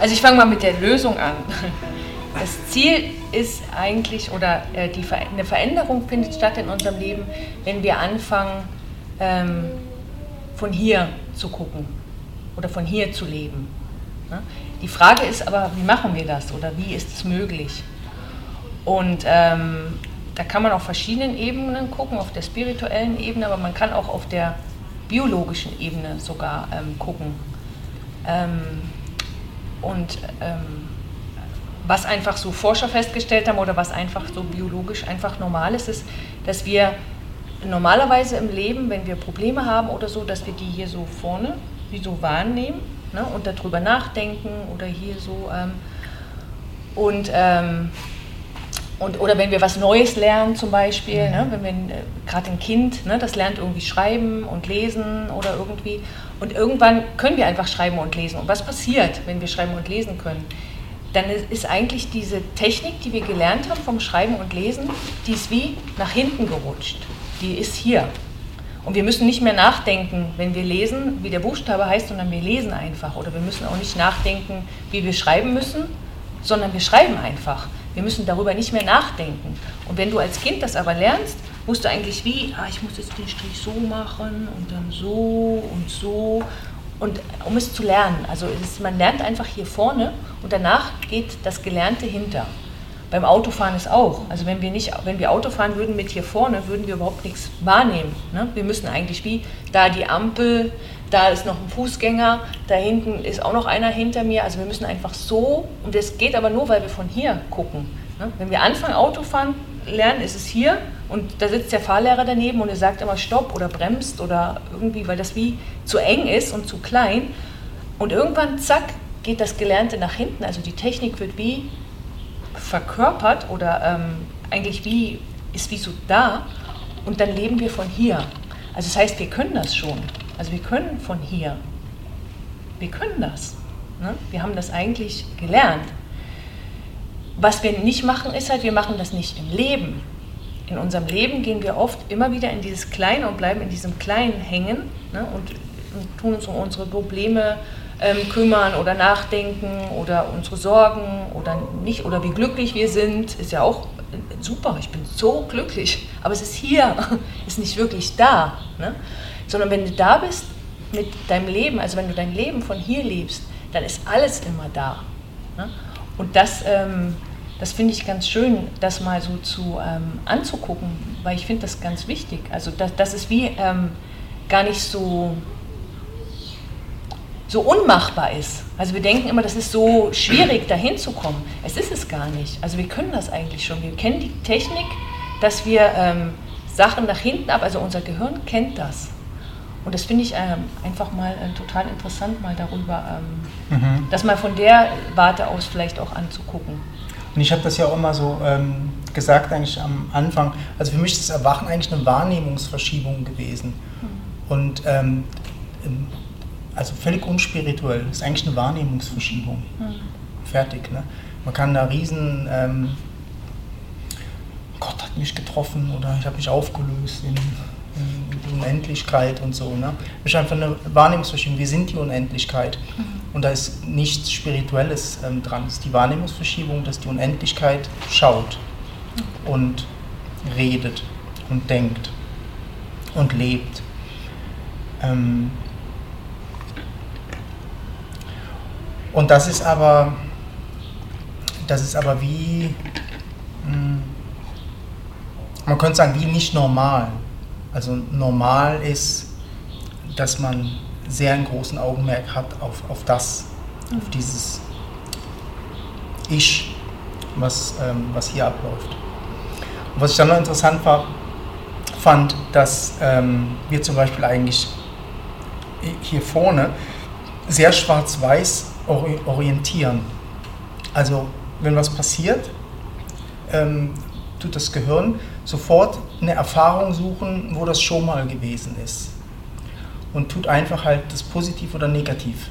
Also ich fange mal mit der Lösung an. Das Ziel ist eigentlich, oder äh, die, eine Veränderung findet statt in unserem Leben, wenn wir anfangen, ähm, von hier zu gucken oder von hier zu leben. Die Frage ist aber, wie machen wir das oder wie ist es möglich? Und ähm, da kann man auf verschiedenen Ebenen gucken, auf der spirituellen Ebene, aber man kann auch auf der biologischen Ebene sogar ähm, gucken. Ähm, und ähm, was einfach so Forscher festgestellt haben oder was einfach so biologisch einfach normal ist, ist, dass wir normalerweise im Leben, wenn wir Probleme haben oder so, dass wir die hier so vorne wie so wahrnehmen ne, und darüber nachdenken oder hier so. Ähm, und, ähm, und, oder wenn wir was Neues lernen zum Beispiel, ne, wenn wir äh, gerade ein Kind, ne, das lernt irgendwie schreiben und lesen oder irgendwie. Und irgendwann können wir einfach schreiben und lesen. Und was passiert, wenn wir schreiben und lesen können? Dann ist eigentlich diese Technik, die wir gelernt haben vom Schreiben und Lesen, die ist wie nach hinten gerutscht. Die ist hier. Und wir müssen nicht mehr nachdenken, wenn wir lesen, wie der Buchstabe heißt, sondern wir lesen einfach. Oder wir müssen auch nicht nachdenken, wie wir schreiben müssen, sondern wir schreiben einfach. Wir müssen darüber nicht mehr nachdenken. Und wenn du als Kind das aber lernst, musst du eigentlich wie, ah, ich muss jetzt den Strich so machen und dann so und so. Und um es zu lernen, also ist, man lernt einfach hier vorne und danach geht das Gelernte hinter. Beim Autofahren ist auch. Also wenn wir nicht, wenn wir Auto würden mit hier vorne, würden wir überhaupt nichts wahrnehmen. Ne? Wir müssen eigentlich wie da die Ampel, da ist noch ein Fußgänger, da hinten ist auch noch einer hinter mir. Also wir müssen einfach so, und das geht aber nur, weil wir von hier gucken. Ne? Wenn wir anfangen Autofahren lernen, ist es hier und da sitzt der Fahrlehrer daneben und er sagt immer Stopp oder bremst oder irgendwie, weil das wie zu eng ist und zu klein. Und irgendwann, zack, geht das Gelernte nach hinten. Also die Technik wird wie verkörpert oder ähm, eigentlich wie, ist wie so da und dann leben wir von hier. Also das heißt, wir können das schon. Also wir können von hier. Wir können das. Ne? Wir haben das eigentlich gelernt. Was wir nicht machen, ist halt, wir machen das nicht im Leben. In unserem Leben gehen wir oft immer wieder in dieses Kleine und bleiben in diesem Kleinen hängen ne? und, und tun uns um unsere Probleme ähm, kümmern oder nachdenken oder unsere Sorgen oder nicht oder wie glücklich wir sind, ist ja auch super, ich bin so glücklich, aber es ist hier, ist nicht wirklich da. Ne? Sondern wenn du da bist mit deinem Leben, also wenn du dein Leben von hier lebst, dann ist alles immer da. Ne? Und das, ähm, das finde ich ganz schön, das mal so zu, ähm, anzugucken, weil ich finde das ganz wichtig. Also das, das ist wie ähm, gar nicht so so unmachbar ist. Also wir denken immer, das ist so schwierig, dahin zu kommen. Es ist es gar nicht. Also wir können das eigentlich schon. Wir kennen die Technik, dass wir ähm, Sachen nach hinten ab, also unser Gehirn kennt das. Und das finde ich ähm, einfach mal äh, total interessant, mal darüber, ähm, mhm. das mal von der Warte aus vielleicht auch anzugucken. Und ich habe das ja auch immer so ähm, gesagt, eigentlich am Anfang. Also für mich ist das Erwachen eigentlich eine Wahrnehmungsverschiebung gewesen. Mhm. Und ähm, also völlig unspirituell. Das ist eigentlich eine Wahrnehmungsverschiebung. Mhm. Fertig. Ne? Man kann da riesen, ähm, Gott hat mich getroffen oder ich habe mich aufgelöst in, die Unendlichkeit und so. Ne? Das ist einfach eine Wahrnehmungsverschiebung. Wir sind die Unendlichkeit. Mhm. Und da ist nichts Spirituelles ähm, dran. Es ist die Wahrnehmungsverschiebung, dass die Unendlichkeit schaut mhm. und redet und denkt und lebt. Ähm, Und das ist aber, das ist aber wie, hm, man könnte sagen, wie nicht normal. Also normal ist, dass man sehr einen großen Augenmerk hat auf, auf das, auf dieses Ich, was, ähm, was hier abläuft. Und was ich dann noch interessant war, fand, dass ähm, wir zum Beispiel eigentlich hier vorne sehr schwarz-weiß orientieren. Also wenn was passiert, ähm, tut das Gehirn sofort eine Erfahrung suchen, wo das schon mal gewesen ist. Und tut einfach halt das positiv oder negativ.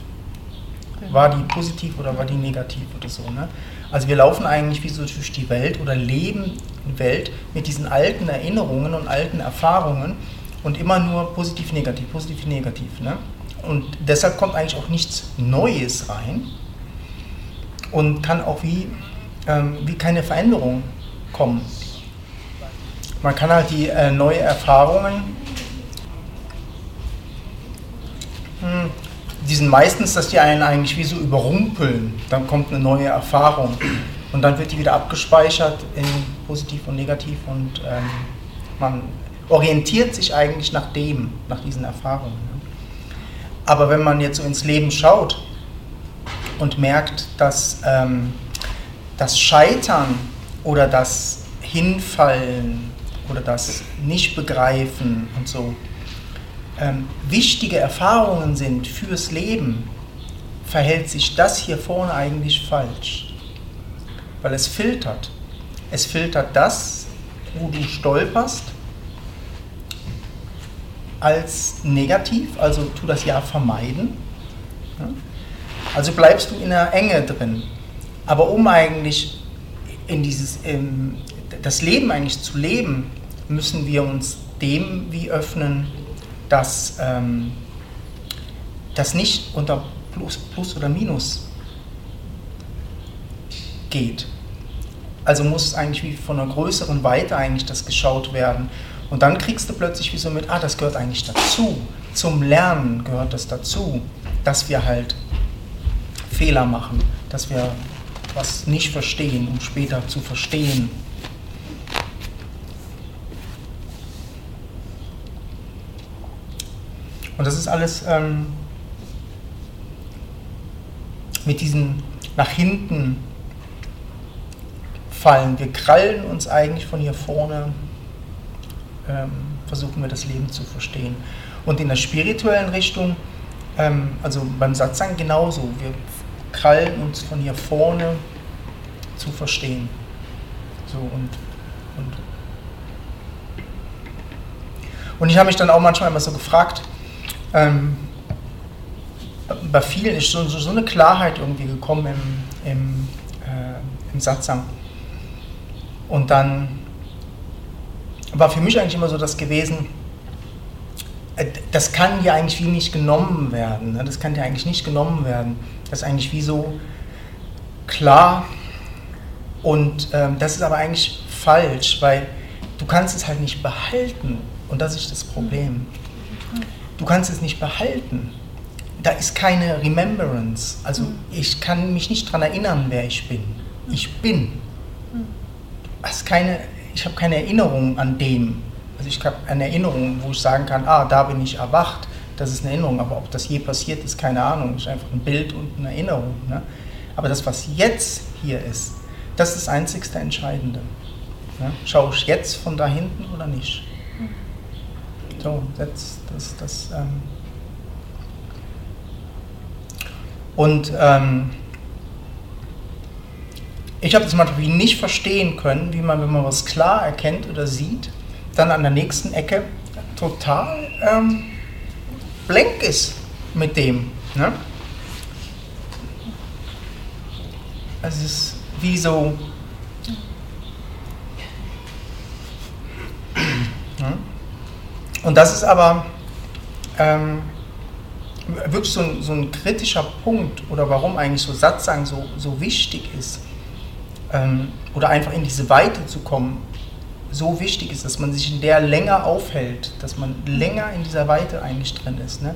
War die positiv oder war die negativ oder so. Ne? Also wir laufen eigentlich wie so durch die Welt oder leben in Welt mit diesen alten Erinnerungen und alten Erfahrungen und immer nur positiv, negativ, positiv, negativ. Ne? Und deshalb kommt eigentlich auch nichts Neues rein. und kann auch wie, ähm, wie keine Veränderung kommen. Man kann halt die äh, neue Erfahrungen, hm, die sind meistens, dass die einen eigentlich wie so überrumpeln. Dann kommt eine neue Erfahrung und dann wird die wieder abgespeichert in positiv und negativ und ähm, man orientiert sich eigentlich nach dem, nach diesen Erfahrungen. Ne? Aber wenn man jetzt so ins Leben schaut und merkt, dass ähm, das Scheitern oder das Hinfallen oder das Nichtbegreifen und so ähm, wichtige Erfahrungen sind fürs Leben, verhält sich das hier vorne eigentlich falsch. Weil es filtert. Es filtert das, wo du stolperst, als negativ, also tu das ja vermeiden. Also bleibst du in der Enge drin. Aber um eigentlich in dieses, das Leben eigentlich zu leben, müssen wir uns dem wie öffnen, dass ähm, das nicht unter Plus, Plus oder Minus geht. Also muss eigentlich wie von einer größeren Weite eigentlich das geschaut werden. Und dann kriegst du plötzlich wie so mit, ah, das gehört eigentlich dazu. Zum Lernen gehört das dazu, dass wir halt Fehler machen, dass wir was nicht verstehen, um später zu verstehen. Und das ist alles ähm, mit diesen nach hinten fallen. Wir krallen uns eigentlich von hier vorne, ähm, versuchen wir das Leben zu verstehen. Und in der spirituellen Richtung, ähm, also beim Satzang genauso, wir krallen uns von hier vorne zu verstehen. So und, und, und ich habe mich dann auch manchmal immer so gefragt, ähm, bei vielen ist so, so, eine Klarheit irgendwie gekommen im, im, äh, im Satzang. Und dann war für mich eigentlich immer so das gewesen, äh, das kann ja eigentlich wie nicht genommen werden. Ne? Das kann ja eigentlich nicht genommen werden. Das ist eigentlich wie so klar. Und ähm, das ist aber eigentlich falsch, weil du kannst es halt nicht behalten. Und das ist das Problem. Du kannst es nicht behalten. Da ist keine Remembrance. Also mhm. ich kann mich nicht daran erinnern, wer ich bin. Ich bin. Du keine, ich habe keine Erinnerung an dem. Also ich habe eine Erinnerung, wo ich sagen kann, ah, da bin ich erwacht. Das ist eine Erinnerung. Aber ob das je passiert ist, keine Ahnung. Das ist einfach ein Bild und eine Erinnerung. Ne? Aber das, was jetzt hier ist, das ist das einzigste Entscheidende. Ne? Schaue ich jetzt von da hinten oder nicht? So, das, das, das ähm und ähm, ich habe das manchmal nicht verstehen können, wie man, wenn man was klar erkennt oder sieht, dann an der nächsten Ecke total ähm, blank ist mit dem. Ne? Es ist wie so. Und das ist aber ähm, wirklich so ein, so ein, kritischer Punkt oder warum eigentlich so Satzang so, so wichtig ist ähm, oder einfach in diese Weite zu kommen, so wichtig ist, dass man sich in der länger aufhält, dass man länger in dieser Weite eigentlich drin ist. Ne?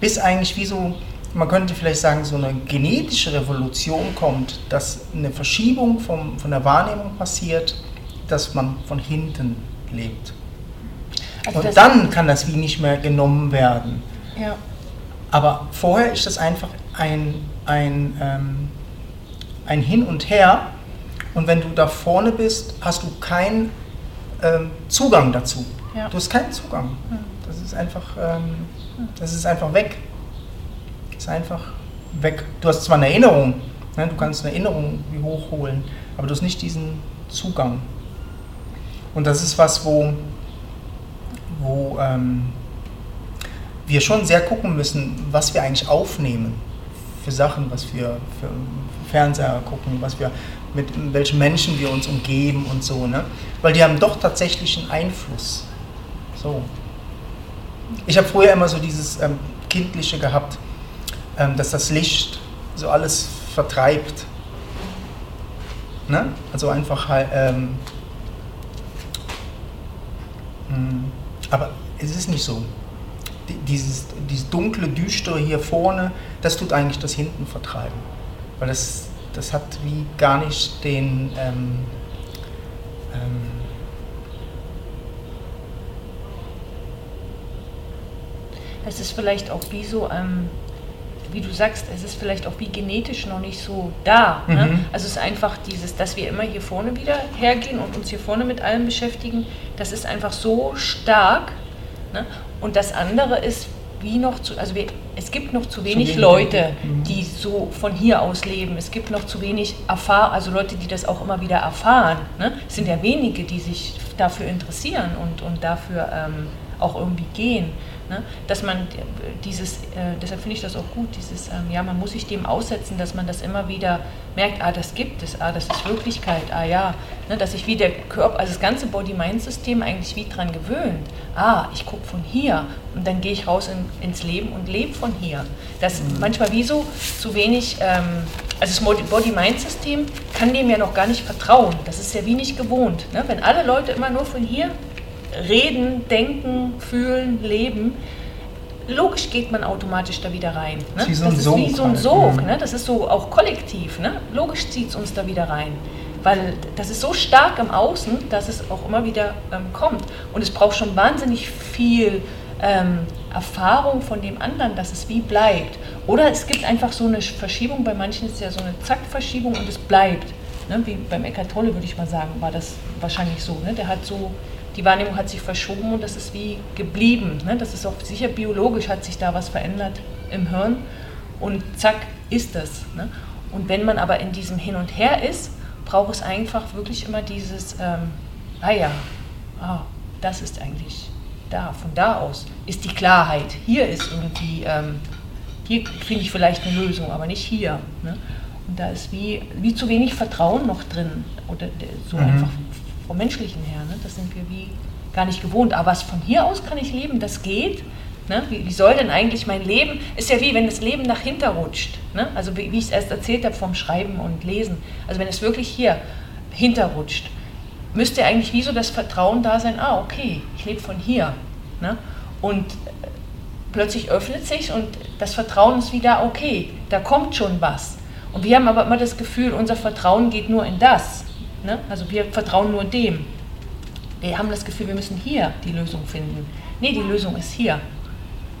Bis eigentlich wie so, man könnte vielleicht sagen, so eine genetische Revolution kommt, dass eine Verschiebung vom, von der Wahrnehmung passiert, dass man von hinten lebt. Also und dann kann das wie nicht mehr genommen werden. Ja. Aber vorher ist das einfach ein, ein, ähm, ein Hin und Her. Und wenn du da vorne bist, hast du keinen ähm, Zugang dazu. Ja. Du hast keinen Zugang. Das ist einfach, ähm, das ist einfach weg. Das ist einfach weg. Du hast zwar eine Erinnerung, ne? du kannst eine Erinnerung hochholen, aber du hast nicht diesen Zugang. Und das ist was, wo wo ähm, wir schon sehr gucken müssen, was wir eigentlich aufnehmen für Sachen, was wir für Fernseher gucken, was wir mit welchen Menschen wir uns umgeben und so, ne? Weil die haben doch tatsächlich einen Einfluss. So. Ich habe früher immer so dieses ähm, Kindliche gehabt, ähm, dass das Licht so alles vertreibt. Ne? Also einfach halt. Ähm, hm, aber es ist nicht so. Dieses, dieses dunkle, düstere hier vorne, das tut eigentlich das hinten vertreiben. Weil das, das hat wie gar nicht den. Ähm, ähm, es ist vielleicht auch wie so, ähm, wie du sagst, es ist vielleicht auch wie genetisch noch nicht so da. Ne? Mhm. Also es ist einfach dieses, dass wir immer hier vorne wieder hergehen und uns hier vorne mit allem beschäftigen, das ist einfach so stark. Ne? Und das andere ist wie noch zu, also wir, es gibt noch zu wenig, zu wenig Leute, mhm. die so von hier aus leben. Es gibt noch zu wenig Erfahrung, also Leute, die das auch immer wieder erfahren. Ne? Es sind ja wenige, die sich dafür interessieren und, und dafür ähm, auch irgendwie gehen. Ne? Dass man dieses, äh, deshalb finde ich das auch gut, dieses, ähm, ja, man muss sich dem aussetzen, dass man das immer wieder merkt, ah, das gibt es, ah, das ist Wirklichkeit, ah ja, ne? dass sich wie der Körper, also das ganze Body-Mind-System eigentlich wie dran gewöhnt. Ah, ich gucke von hier und dann gehe ich raus in, ins Leben und lebe von hier. Das mhm. manchmal wie so zu wenig, ähm, also das Body-Mind-System kann dem ja noch gar nicht vertrauen. Das ist ja wie nicht gewohnt. Ne? Wenn alle Leute immer nur von hier reden, denken, fühlen, leben, logisch geht man automatisch da wieder rein. Ne? Wie so das ist Sog wie so ein Sog, halt. ne? das ist so auch kollektiv. Ne? Logisch zieht es uns da wieder rein. Weil das ist so stark im Außen, dass es auch immer wieder ähm, kommt. Und es braucht schon wahnsinnig viel ähm, Erfahrung von dem anderen, dass es wie bleibt. Oder es gibt einfach so eine Verschiebung, bei manchen ist es ja so eine Zack-Verschiebung und es bleibt. Ne? Wie beim Eckart Tolle würde ich mal sagen, war das wahrscheinlich so. Ne? Der hat so die Wahrnehmung hat sich verschoben und das ist wie geblieben. Ne? Das ist auch sicher biologisch hat sich da was verändert im Hirn und zack ist das. Ne? Und wenn man aber in diesem Hin und Her ist, braucht es einfach wirklich immer dieses, ähm, ah ja, ah, das ist eigentlich da, von da aus ist die Klarheit. Hier ist irgendwie, ähm, hier finde ich vielleicht eine Lösung, aber nicht hier. Ne? Und da ist wie, wie zu wenig Vertrauen noch drin oder so mhm. einfach vom Menschlichen her. Ne? Das sind wir wie gar nicht gewohnt. Aber was von hier aus kann ich leben, das geht. Ne? Wie, wie, soll denn eigentlich mein Leben, ist ja wie wenn das Leben nach hinten rutscht. Ne? Also wie, wie ich es erst erzählt habe vom Schreiben und Lesen. Also wenn es wirklich hier hinterrutscht, müsste eigentlich wie so das Vertrauen da sein, ah okay, ich lebe von hier. Ne? Und plötzlich öffnet sich und das Vertrauen ist wieder, okay, da kommt schon was. Und wir haben aber immer das Gefühl, unser Vertrauen geht nur in das. Ne? Also wir vertrauen nur dem. Wir haben das Gefühl, wir müssen hier die Lösung finden. Nee, die Lösung ist hier.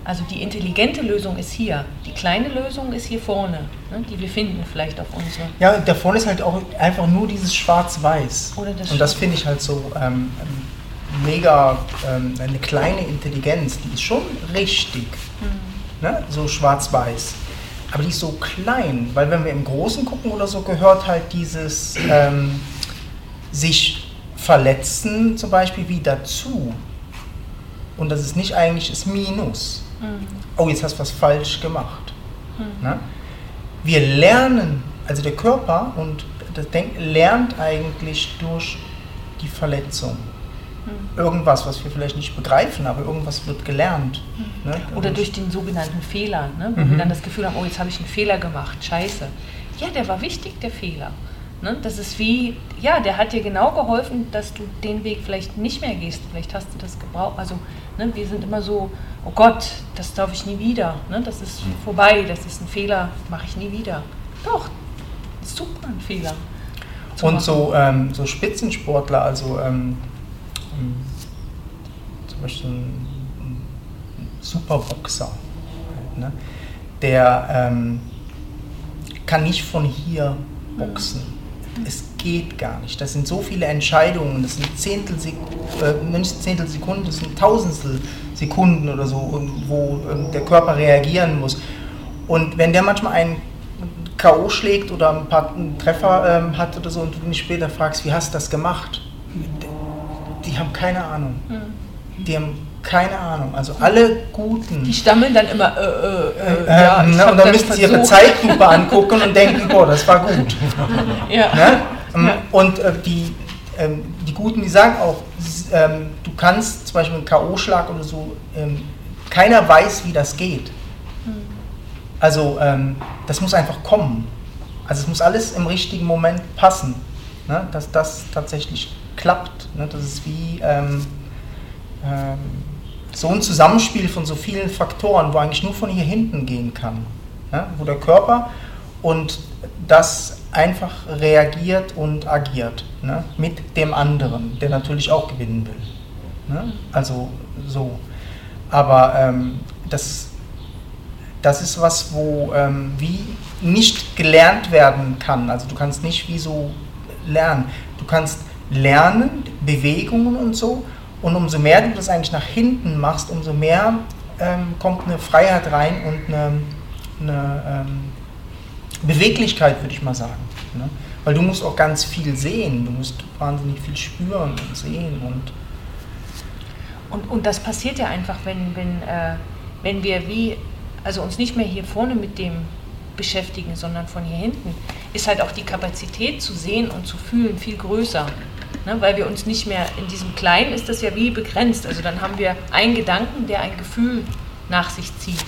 Also die intelligente Lösung ist hier. Die kleine Lösung ist hier vorne, ne, die wir finden vielleicht auf unsere. Ja, da vorne ist halt auch einfach nur dieses Schwarz-Weiß. Und das finde ich halt so ähm, mega, ähm, eine kleine Intelligenz, die ist schon richtig. Mhm. Ne? So schwarz-weiß. Aber die ist so klein, weil wenn wir im Großen gucken oder so, gehört halt dieses. Ähm, sich verletzen zum Beispiel wie dazu. Und das ist nicht eigentlich das Minus. Mhm. Oh, jetzt hast du was falsch gemacht. Mhm. Ne? Wir lernen, also der Körper und das Denken lernt eigentlich durch die Verletzung. Mhm. Irgendwas, was wir vielleicht nicht begreifen, aber irgendwas wird gelernt. Mhm. Ne? Oder durch den sogenannten Fehler, ne? wo wir mhm. dann das Gefühl haben, oh, jetzt habe ich einen Fehler gemacht, scheiße. Ja, der war wichtig, der Fehler. Ne? Das ist wie, ja, der hat dir genau geholfen, dass du den Weg vielleicht nicht mehr gehst. Vielleicht hast du das gebraucht. Also ne, wir sind immer so, oh Gott, das darf ich nie wieder. Ne? Das ist mhm. vorbei, das ist ein Fehler, mache ich nie wieder. Doch, ist super ein Fehler. Und so, ähm, so Spitzensportler, also ähm, ähm, zum Beispiel ein, Superboxer, ne? der ähm, kann nicht von hier boxen es geht gar nicht. Das sind so viele Entscheidungen, das sind Zehntel, äh, nicht Zehntel Sekunden, das sind Tausendstel Sekunden oder so, wo ähm, der Körper reagieren muss. Und wenn der manchmal einen K.O. schlägt oder ein paar Treffer ähm, hat oder so und du ihn später fragst, wie hast du das gemacht? Die haben keine Ahnung. Mhm. Die haben keine Ahnung. Also alle Guten. Die stammeln dann immer, äh, äh, äh, äh ja, ne? Und dann müssen sie ihre Zeitlupe angucken und denken, boah, das war gut. Ja. Ne? Ähm. Und äh, die, ähm, die Guten, die sagen auch, ähm, du kannst zum Beispiel einen K.O.-Schlag oder so, ähm, keiner weiß, wie das geht. Hm. Also ähm, das muss einfach kommen. Also es muss alles im richtigen Moment passen. ne? dass das tatsächlich klappt. Ne? Das ist wie ähm, ähm, so ein Zusammenspiel von so vielen Faktoren, wo eigentlich nur von hier hinten gehen kann. Ne? Wo der Körper und das einfach reagiert und agiert ne? mit dem anderen, der natürlich auch gewinnen will. Ne? Also so. Aber ähm, das, das ist was, wo ähm, wie nicht gelernt werden kann. Also du kannst nicht wie so lernen. Du kannst lernen, Bewegungen und so. Und umso mehr du das eigentlich nach hinten machst, umso mehr ähm, kommt eine Freiheit rein und eine, eine ähm, Beweglichkeit, würde ich mal sagen. Ne? Weil du musst auch ganz viel sehen, du musst wahnsinnig viel spüren und sehen und und, und das passiert ja einfach, wenn, wenn, äh, wenn wir wie, also uns nicht mehr hier vorne mit dem beschäftigen, sondern von hier hinten, ist halt auch die Kapazität zu sehen und zu fühlen viel größer. Ne? Weil wir uns nicht mehr in diesem Kleinen ist das ja wie begrenzt. Also dann haben wir einen Gedanken, der ein Gefühl nach sich zieht.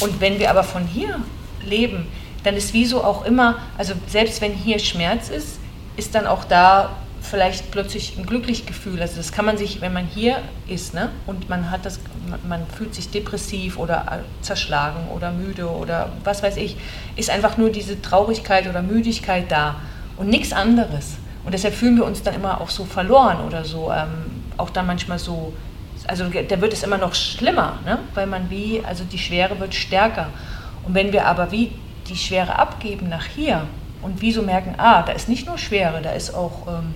Und wenn wir aber von hier leben, dann ist wieso auch immer, also selbst wenn hier Schmerz ist, ist dann auch da vielleicht plötzlich ein glückliches Gefühl. Also das kann man sich, wenn man hier ist, ne, und man hat das, man fühlt sich depressiv oder zerschlagen oder müde oder was weiß ich, ist einfach nur diese Traurigkeit oder Müdigkeit da und nichts anderes. Und deshalb fühlen wir uns dann immer auch so verloren oder so, ähm, auch dann manchmal so, also da wird es immer noch schlimmer, ne? weil man wie, also die Schwere wird stärker. Und wenn wir aber wie die Schwere abgeben nach hier und wie so merken, ah, da ist nicht nur Schwere, da ist auch ähm,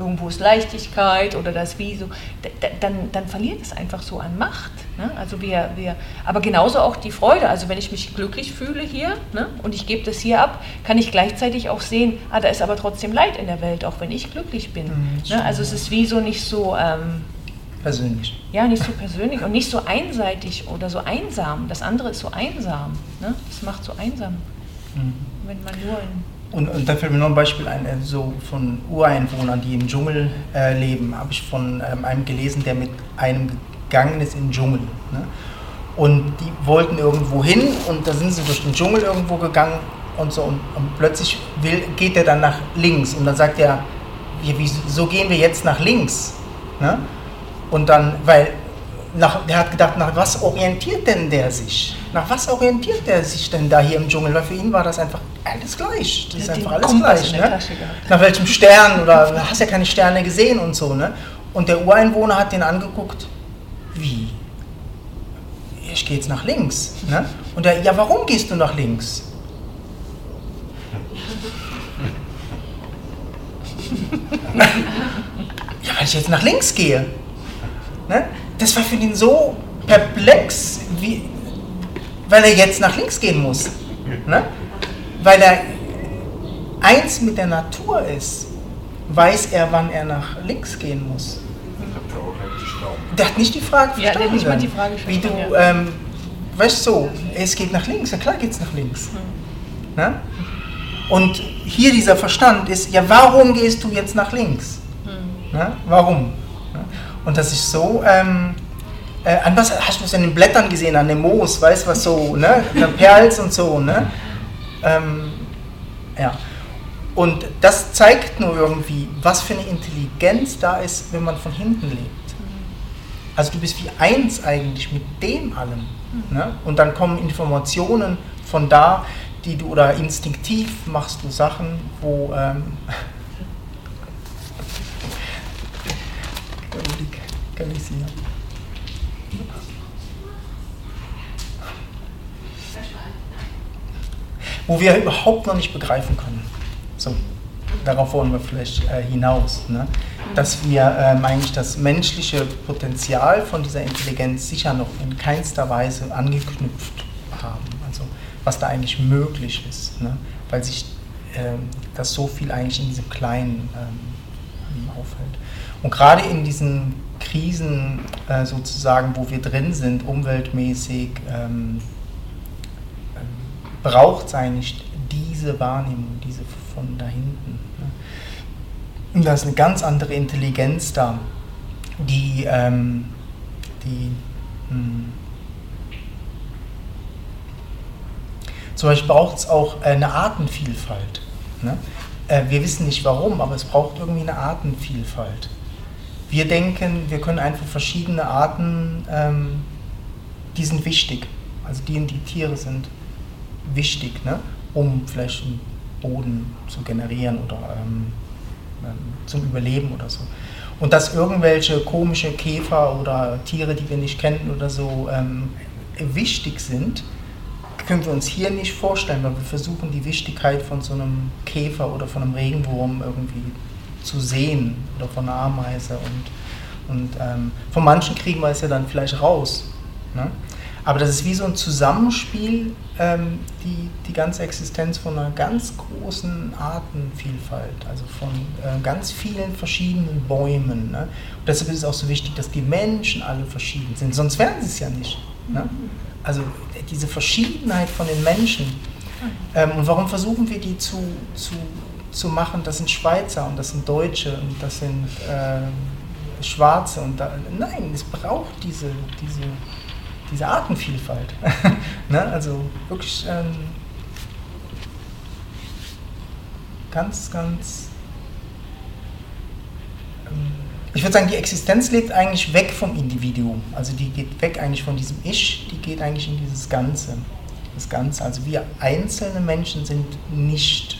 irgendwo ist Leichtigkeit oder das wie so, dann, dann verliert es einfach so an Macht. Ne? Also wir, wir, aber genauso auch die Freude. Also wenn ich mich glücklich fühle hier ne, und ich gebe das hier ab, kann ich gleichzeitig auch sehen, ah, da ist aber trotzdem Leid in der Welt, auch wenn ich glücklich bin. Mhm, ne? Also es ist wie so nicht so ähm, persönlich. Ja, nicht so persönlich und nicht so einseitig oder so einsam. Das andere ist so einsam. Ne? Das macht so einsam, mhm. wenn man nur in und, und da fällt mir noch ein Beispiel ein, äh, so von Ureinwohnern, die im Dschungel äh, leben, habe ich von ähm, einem gelesen, der mit einem gegangen ist in den Dschungel. Ne? Und die wollten irgendwo hin und da sind sie durch den Dschungel irgendwo gegangen und so und, und plötzlich will, geht er dann nach links und dann sagt er, wieso gehen wir jetzt nach links? Ne? Und dann, weil nach, der hat gedacht, nach was orientiert denn der sich? Nach was orientiert der sich denn da hier im Dschungel? Weil für ihn war das einfach alles gleich. Das ist einfach alles gleich. Ne? Nach welchem Stern oder hast ja keine Sterne gesehen und so. Ne? Und der Ureinwohner hat den angeguckt, wie? Ich gehe jetzt nach links. Ne? Und der, ja, warum gehst du nach links? ja, weil ich jetzt nach links gehe. Ne? Das war für ihn so perplex, wie, weil er jetzt nach links gehen muss. Ne? Weil er eins mit der Natur ist, weiß er, wann er nach links gehen muss. Der hat nicht die Frage verstanden. Ja, nicht mal die Frage Wie du, ja. ähm, weißt du, so, es geht nach links, ja klar geht es nach links. Mhm. Ne? Und hier dieser Verstand ist, ja warum gehst du jetzt nach links? Mhm. Ne? Warum? Ne? Und das ist so, ähm, äh, an was hast du es an den Blättern gesehen, an dem Moos, weißt du was so, ne? Perls und so, ne? Ähm, ja. Und das zeigt nur irgendwie, was für eine Intelligenz da ist, wenn man von hinten lebt. Also du bist wie eins eigentlich mit dem allem. Ne? Und dann kommen Informationen von da, die du oder instinktiv machst du Sachen, wo ähm, wo wir überhaupt noch nicht begreifen können. So, darauf wollen wir vielleicht äh, hinaus. Ne? Dass wir ähm, eigentlich das menschliche Potenzial von dieser Intelligenz sicher noch in keinster Weise angeknüpft haben. Also was da eigentlich möglich ist. Ne? Weil sich ähm, das so viel eigentlich in diesem Kleinen ähm, aufhält. Und gerade in diesen Krisen äh, sozusagen, wo wir drin sind, umweltmäßig, ähm, braucht es eigentlich diese Wahrnehmung, diese von da hinten. Ne? Und da ist eine ganz andere Intelligenz da, die, ähm, die mh, hm, zum Beispiel braucht es auch eine Artenvielfalt. Ne? Äh, wir wissen nicht warum, aber es braucht irgendwie eine Artenvielfalt. Wir denken, wir können einfach verschiedene Arten, ähm, die sind wichtig. Also die, die Tiere sind wichtig, ne? um vielleicht einen Boden zu generieren oder ähm, ähm, zum Überleben oder so. Und dass irgendwelche komische Käfer oder Tiere, die wir nicht kennen oder so, ähm, wichtig sind, können wir uns hier nicht vorstellen, weil wir versuchen, die Wichtigkeit von so einem Käfer oder von einem Regenwurm irgendwie zu sehen oder von einer Ameise. Und, und ähm, von manchen kriegen wir es ja dann vielleicht raus. Ne? Aber das ist wie so ein Zusammenspiel, ähm, die, die ganze Existenz von einer ganz großen Artenvielfalt, also von äh, ganz vielen verschiedenen Bäumen. Ne? Und deshalb ist es auch so wichtig, dass die Menschen alle verschieden sind, sonst wären sie es ja nicht. Ne? Also diese Verschiedenheit von den Menschen. Ähm, und warum versuchen wir die zu, zu, zu machen? Das sind Schweizer und das sind Deutsche und das sind äh, Schwarze. Und da, nein, es braucht diese, diese diese Artenvielfalt. ne? Also wirklich ähm, ganz, ganz. Ähm, ich würde sagen, die Existenz lebt eigentlich weg vom Individuum. Also die geht weg eigentlich von diesem Ich, die geht eigentlich in dieses Ganze. Das Ganze. Also wir einzelne Menschen sind nicht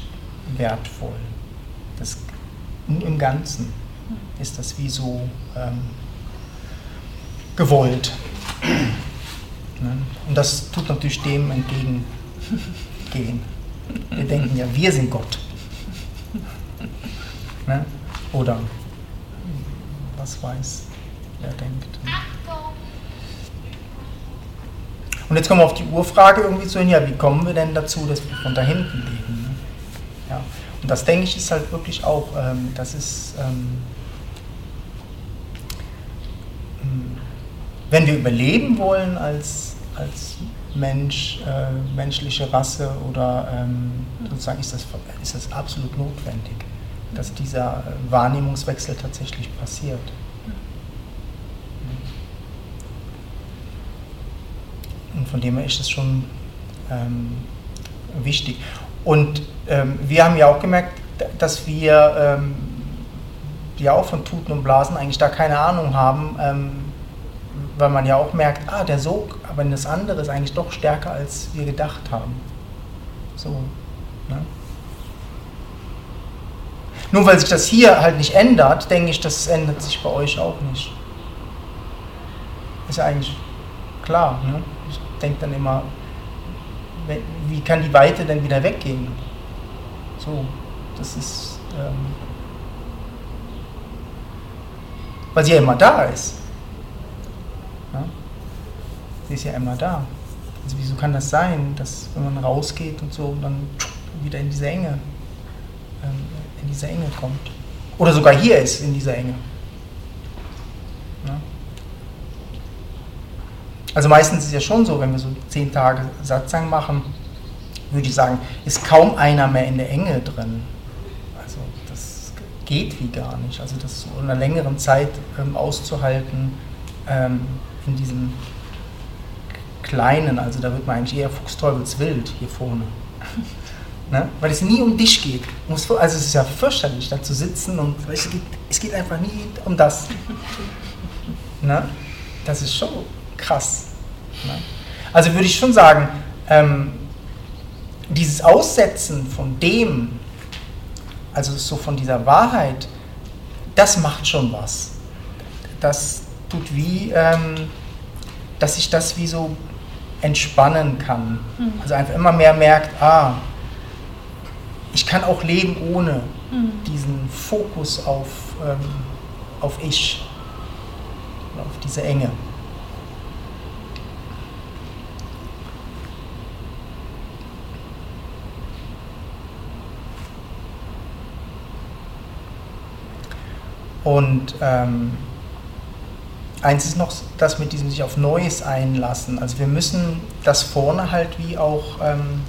wertvoll. Das, Im Ganzen ist das wie so ähm, gewollt. Ne? Und das tut natürlich dem entgegengehen. Wir denken ja, wir sind Gott. Ne? Oder was weiß, wer denkt. Und jetzt kommen wir auf die Urfrage irgendwie zu hin, ja, wie kommen wir denn dazu, dass wir von da hinten leben? Ne? Ja. Und das denke ich ist halt wirklich auch, ähm, das ist, ähm, hm, wenn wir überleben wollen als als Mensch, äh, menschliche Rasse oder ähm, sozusagen ist das, ist das absolut notwendig, dass dieser Wahrnehmungswechsel tatsächlich passiert. Und von dem her ist es schon ähm, wichtig. Und ähm, wir haben ja auch gemerkt, dass wir ähm, ja auch von Tuten und Blasen eigentlich da keine Ahnung haben, ähm, weil man ja auch merkt, ah, der Sog, aber das andere ist eigentlich doch stärker, als wir gedacht haben. So. Ne? Nur weil sich das hier halt nicht ändert, denke ich, das ändert sich bei euch auch nicht. Ist ja eigentlich klar. Ne? Ich denke dann immer, wie kann die Weite denn wieder weggehen? So, das ist. Ähm, weil sie ja immer da ist. Sie ist ja immer da. Also wieso kann das sein, dass wenn man rausgeht und so, dann wieder in diese Enge, ähm, in diese Enge kommt? Oder sogar hier ist, in dieser Enge. Ja? Also meistens ist es ja schon so, wenn wir so zehn Tage Satzang machen, würde ich sagen, ist kaum einer mehr in der Enge drin. Also das geht wie gar nicht. Also das so in einer längeren Zeit ähm, auszuhalten ähm, in diesem Kleinen, also da wird man eigentlich eher fuchsteufelswild hier vorne. ne? Weil es nie um dich geht. Also es ist ja fürchterlich, da zu sitzen und es geht, es geht einfach nie um das. ne? Das ist schon krass. Ne? Also würde ich schon sagen, ähm, dieses Aussetzen von dem, also so von dieser Wahrheit, das macht schon was. Das tut wie, ähm, dass sich das wie so entspannen kann. Mhm. Also einfach immer mehr merkt, ah, ich kann auch leben ohne mhm. diesen Fokus auf, ähm, auf Ich, auf diese Enge. Und ähm, eins ist noch das mit diesem sich auf Neues einlassen. Also wir müssen das vorne halt wie auch ähm,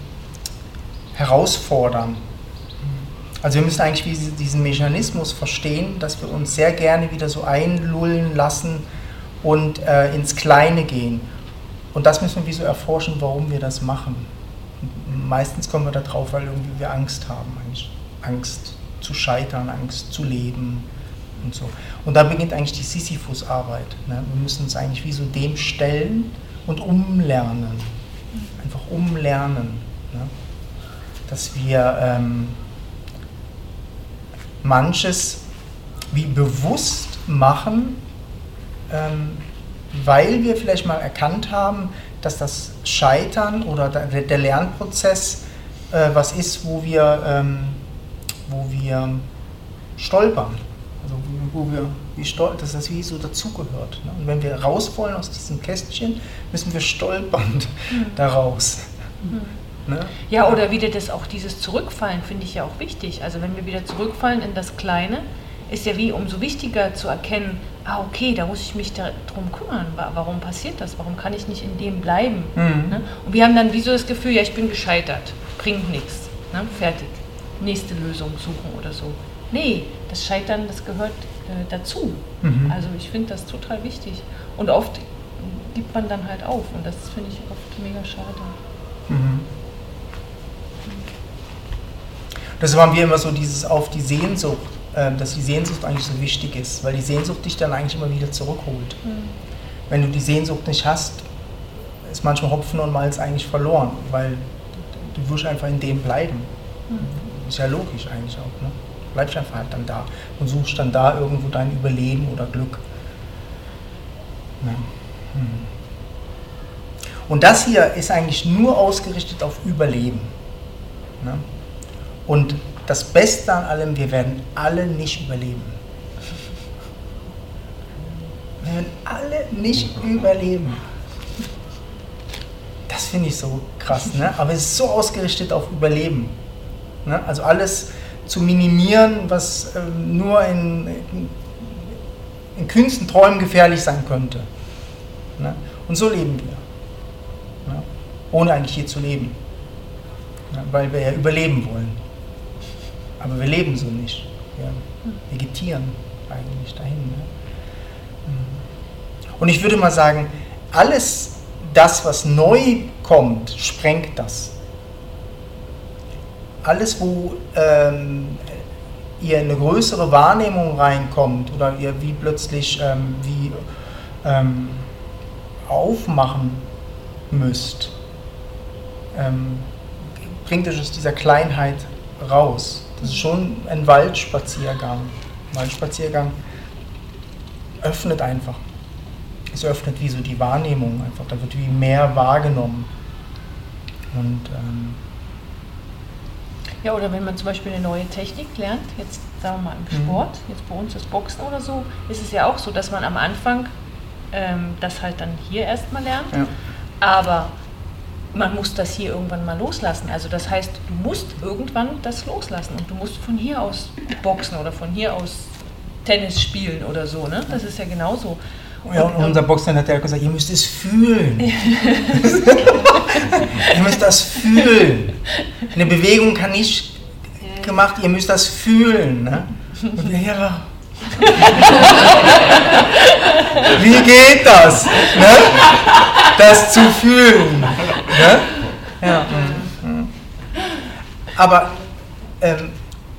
herausfordern. Also wir müssen eigentlich diesen Mechanismus verstehen, dass wir uns sehr gerne wieder so einlullen lassen und äh, ins Kleine gehen. Und das müssen wir wie so erforschen, warum wir das machen. Meistens kommen wir da drauf, weil irgendwie wir Angst haben. Angst zu scheitern, Angst zu leben und so. Und da beginnt eigentlich die Sisyphus-Arbeit. Ne? Wir müssen uns eigentlich wie so dem stellen und umlernen. Einfach umlernen. Ne? Dass wir ähm, manches wie bewusst machen, ähm, weil wir vielleicht mal erkannt haben, dass das Scheitern oder der, Lernprozess äh, was ist, wo wir, ähm, wo wir stolpern. Also wo wir, wie stol dass das wie so dazugehört. Ne? Und wenn wir raus wollen aus diesem Kästchen, müssen wir stolpernd mhm. daraus. Mhm. Ne? Ja, oder wieder das auch dieses Zurückfallen finde ich ja auch wichtig. Also wenn wir wieder zurückfallen in das Kleine, ist ja wie umso wichtiger zu erkennen, ah okay, da muss ich mich darum kümmern. Warum passiert das? Warum kann ich nicht in dem bleiben? Mhm. Ne? Und wir haben dann wie so das Gefühl, ja, ich bin gescheitert, bringt nichts, ne? fertig, nächste Lösung suchen oder so. Nee, das Scheitern, das gehört äh, dazu. Mhm. Also ich finde das total wichtig. Und oft gibt man dann halt auf und das finde ich oft mega schade. Mhm. Deshalb haben wir immer so dieses auf die Sehnsucht ähm, dass die Sehnsucht eigentlich so wichtig ist, weil die Sehnsucht dich dann eigentlich immer wieder zurückholt. Mhm. Wenn du die Sehnsucht nicht hast, ist manchmal Hopfen und Malz eigentlich verloren, weil du wirst einfach in dem bleiben. Mhm. Ist ja logisch eigentlich auch. Ne? Einfach halt dann da und suchst dann da irgendwo dein Überleben oder Glück. Ja. Mhm. Und das hier ist eigentlich nur ausgerichtet auf Überleben. Ne? Und das Beste an allem, wir werden alle nicht überleben. Wir werden alle nicht überleben. Das finde ich so krass, ne? aber es ist so ausgerichtet auf Überleben. Ne? Also alles zu minimieren, was ähm, nur in, in, kühnsten Träumen gefährlich sein könnte. Ne? Und so leben wir. Ne? Ohne eigentlich hier zu leben. Ne? Weil wir ja überleben wollen. Aber wir leben so nicht. Wir vegetieren eigentlich dahin. Ne? Und ich würde mal sagen, alles das, was neu kommt, sprengt das. Alles, wo ähm, ihr eine größere Wahrnehmung reinkommt oder ihr wie plötzlich ähm, wie ähm, aufmachen müsst, ähm, bringt euch aus dieser Kleinheit raus. Das ist schon ein Waldspaziergang. Ein Waldspaziergang öffnet einfach. Es öffnet wie so die Wahrnehmung einfach. Da wird wie mehr wahrgenommen. Und ähm ja, oder wenn man zum Beispiel eine neue Technik lernt, jetzt sagen wir mal im mhm. Sport, mhm. jetzt bei uns das Boxen oder so, ist es ja auch so, dass man am Anfang ähm, das halt dann hier erstmal lernt. Ja. Aber man muss das hier irgendwann mal loslassen. Also das heißt, du musst irgendwann das loslassen und du musst von hier aus boxen oder von hier aus Tennis spielen oder so. Ne? Das ist ja genauso. Ja, und unser Boxer hat ja gesagt, ihr müsst es fühlen. ihr müsst das fühlen. Eine Bewegung kann nicht gemacht, ihr müsst das fühlen. Ne? Und wir, ja, Wie geht das? Ne? Das zu fühlen. Ne? Ja. Aber ähm,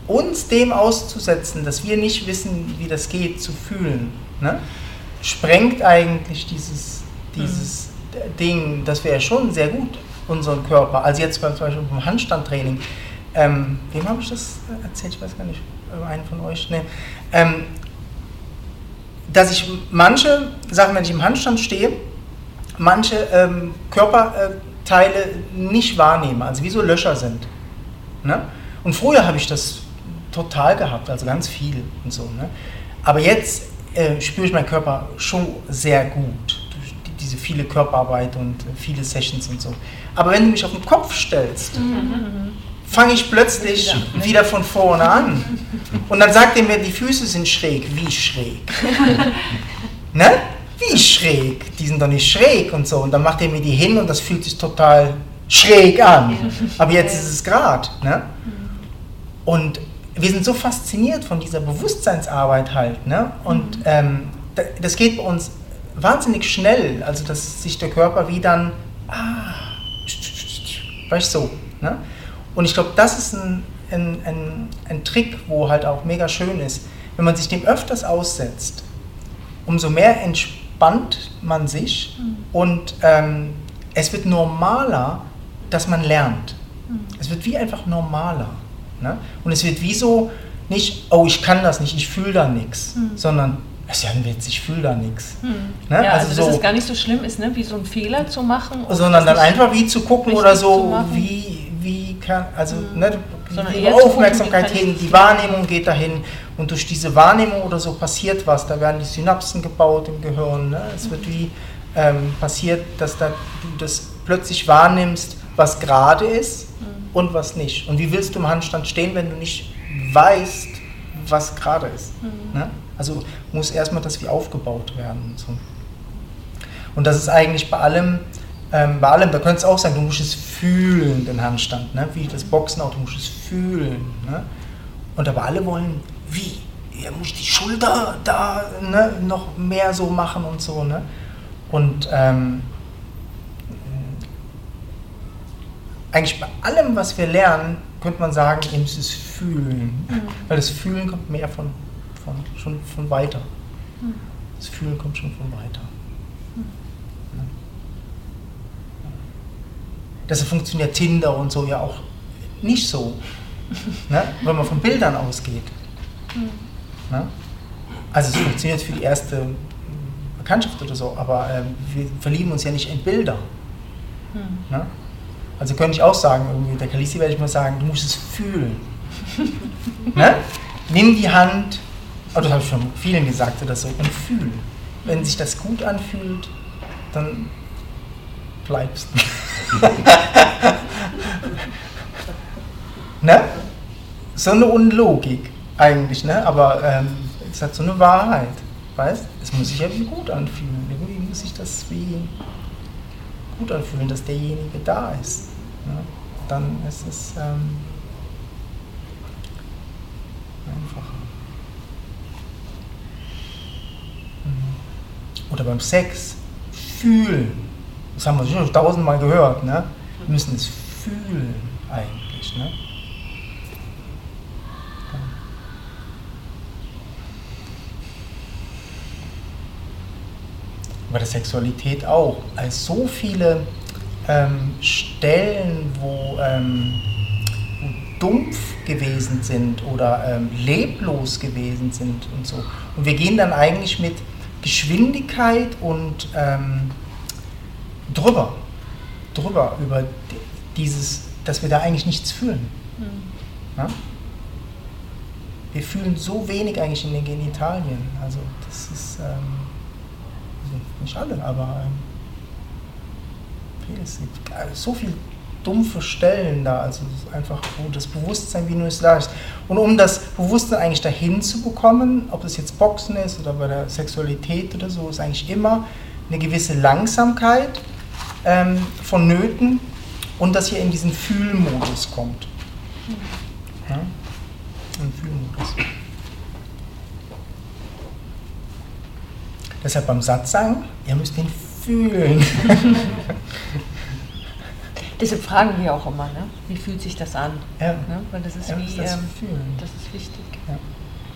uns dem auszusetzen, dass wir nicht wissen, wie das geht, zu fühlen, ne? Sprengt eigentlich dieses, dieses mhm. Ding, dass wir ja schon sehr gut unseren Körper, also jetzt zum Beispiel beim Handstandtraining, ähm, wem habe ich das erzählt? Ich weiß gar nicht, einen von euch. Ne? Ähm, dass ich manche Sachen, wenn ich im Handstand stehe, manche ähm, Körperteile nicht wahrnehme, also wie so Löcher sind. Ne? Und früher habe ich das total gehabt, also ganz viel und so. Ne? Aber jetzt äh, spüre ich meinen Körper schon sehr gut durch diese viele Körperarbeit und viele Sessions und so. Aber wenn du mich auf den Kopf stellst, mhm fange ich plötzlich wieder. wieder von vorne an. Und dann sagt er mir, die Füße sind schräg. Wie schräg? ne? Wie schräg? Die sind doch nicht schräg und so. Und dann macht er mir die hin und das fühlt sich total schräg an. Aber jetzt ist es gerade. Ne? Und wir sind so fasziniert von dieser Bewusstseinsarbeit halt. Ne? Und mhm. ähm, das geht bei uns wahnsinnig schnell. Also, dass sich der Körper wie dann, ah, weißt du, so. Ne? Und ich glaube, das ist ein, ein, ein, ein Trick, wo halt auch mega schön ist. Wenn man sich dem öfters aussetzt, umso mehr entspannt man sich mhm. und ähm, es wird normaler, dass man lernt. Mhm. Es wird wie einfach normaler. Ne? Und es wird wie so, nicht, oh, ich kann das nicht, ich fühle da nichts, mhm. sondern es ist ja ein Witz, ich fühle da nichts. Mhm. Ne? Ja, also, also dass so, es gar nicht so schlimm ist, ne? wie so einen Fehler zu machen. Sondern dann einfach wie zu gucken oder so, wie, wie kann, also mhm. ne, die Aufmerksamkeit gucken, hin, die Wahrnehmung geht dahin und durch diese Wahrnehmung oder so passiert was, da werden die Synapsen gebaut im Gehirn. Ne? Es wird wie ähm, passiert, dass da, du das plötzlich wahrnimmst, was gerade ist mhm. Und was nicht. Und wie willst du im Handstand stehen, wenn du nicht weißt, was gerade ist? Mhm. Ne? Also muss erstmal das wie aufgebaut werden. Und, so. und das ist eigentlich bei allem, ähm, bei allem, da könntest du auch sagen, du musst es fühlen, den Handstand, ne? wie das Boxen auch, du musst es fühlen. Ne? Und aber alle wollen, wie? Ja, muss die Schulter da ne, noch mehr so machen und so. Ne? Und ähm, eigentlich bei allem, was wir lernen, könnte man sagen, müsst es fühlen. Mhm. Weil das Fühlen kommt mehr von, von, schon von weiter. Mhm. Das Fühlen kommt schon von weiter. Mhm. Deshalb funktioniert Tinder und so ja auch nicht so. ne? Wenn man von Bildern ausgeht. Mhm. Ne? Also es funktioniert für die erste Bekanntschaft oder so, aber äh, wir verlieben uns ja nicht in Bilder. Mhm. Ne? Also könnte ich auch sagen, irgendwie, der Kalisi werde ich mal sagen, du musst es fühlen. ne? Nimm die Hand, oh, das habe ich schon vielen gesagt oder so, und fühl. Wenn sich das gut anfühlt, dann bleibst du. ne? So eine Unlogik eigentlich, ne? aber ähm, es hat so eine Wahrheit. Weißt? Es muss sich ja wie gut anfühlen. Irgendwie muss sich das wie gut anfühlen, dass derjenige da ist. Dann ist es ähm, einfacher. Mhm. Oder beim Sex fühlen. Das haben wir schon tausendmal gehört. Ne? Wir müssen es fühlen eigentlich. Ne? Bei der Sexualität auch. Also so viele ähm, Stellen, wo, ähm, dumpf gewesen sind oder ähm, leblos gewesen sind und so. Und wir gehen dann eigentlich mit Geschwindigkeit und ähm, drüber, drüber über dieses, dass wir da eigentlich nichts fühlen. Mhm. Wir fühlen so wenig eigentlich in den Genitalien. Also das ist ähm, also nicht alle, aber ähm, es gibt so viele dumpfe Stellen da, also einfach, wo das Bewusstsein wie nur ist da ist. Und um das Bewusstsein eigentlich dahin zu bekommen, ob das jetzt Boxen ist oder bei der Sexualität oder so, ist eigentlich immer eine gewisse Langsamkeit ähm, vonnöten und dass ihr in diesen Fühlmodus kommt. Ja? Im Fühlmodus. Deshalb beim Satz sagen, ihr müsst den fühlen. Deshalb fragen wir auch immer, ne? wie fühlt sich das an? Ja. Ne? Weil das ist ja, wie, das, ähm, fühlen. das ist wichtig. Ja.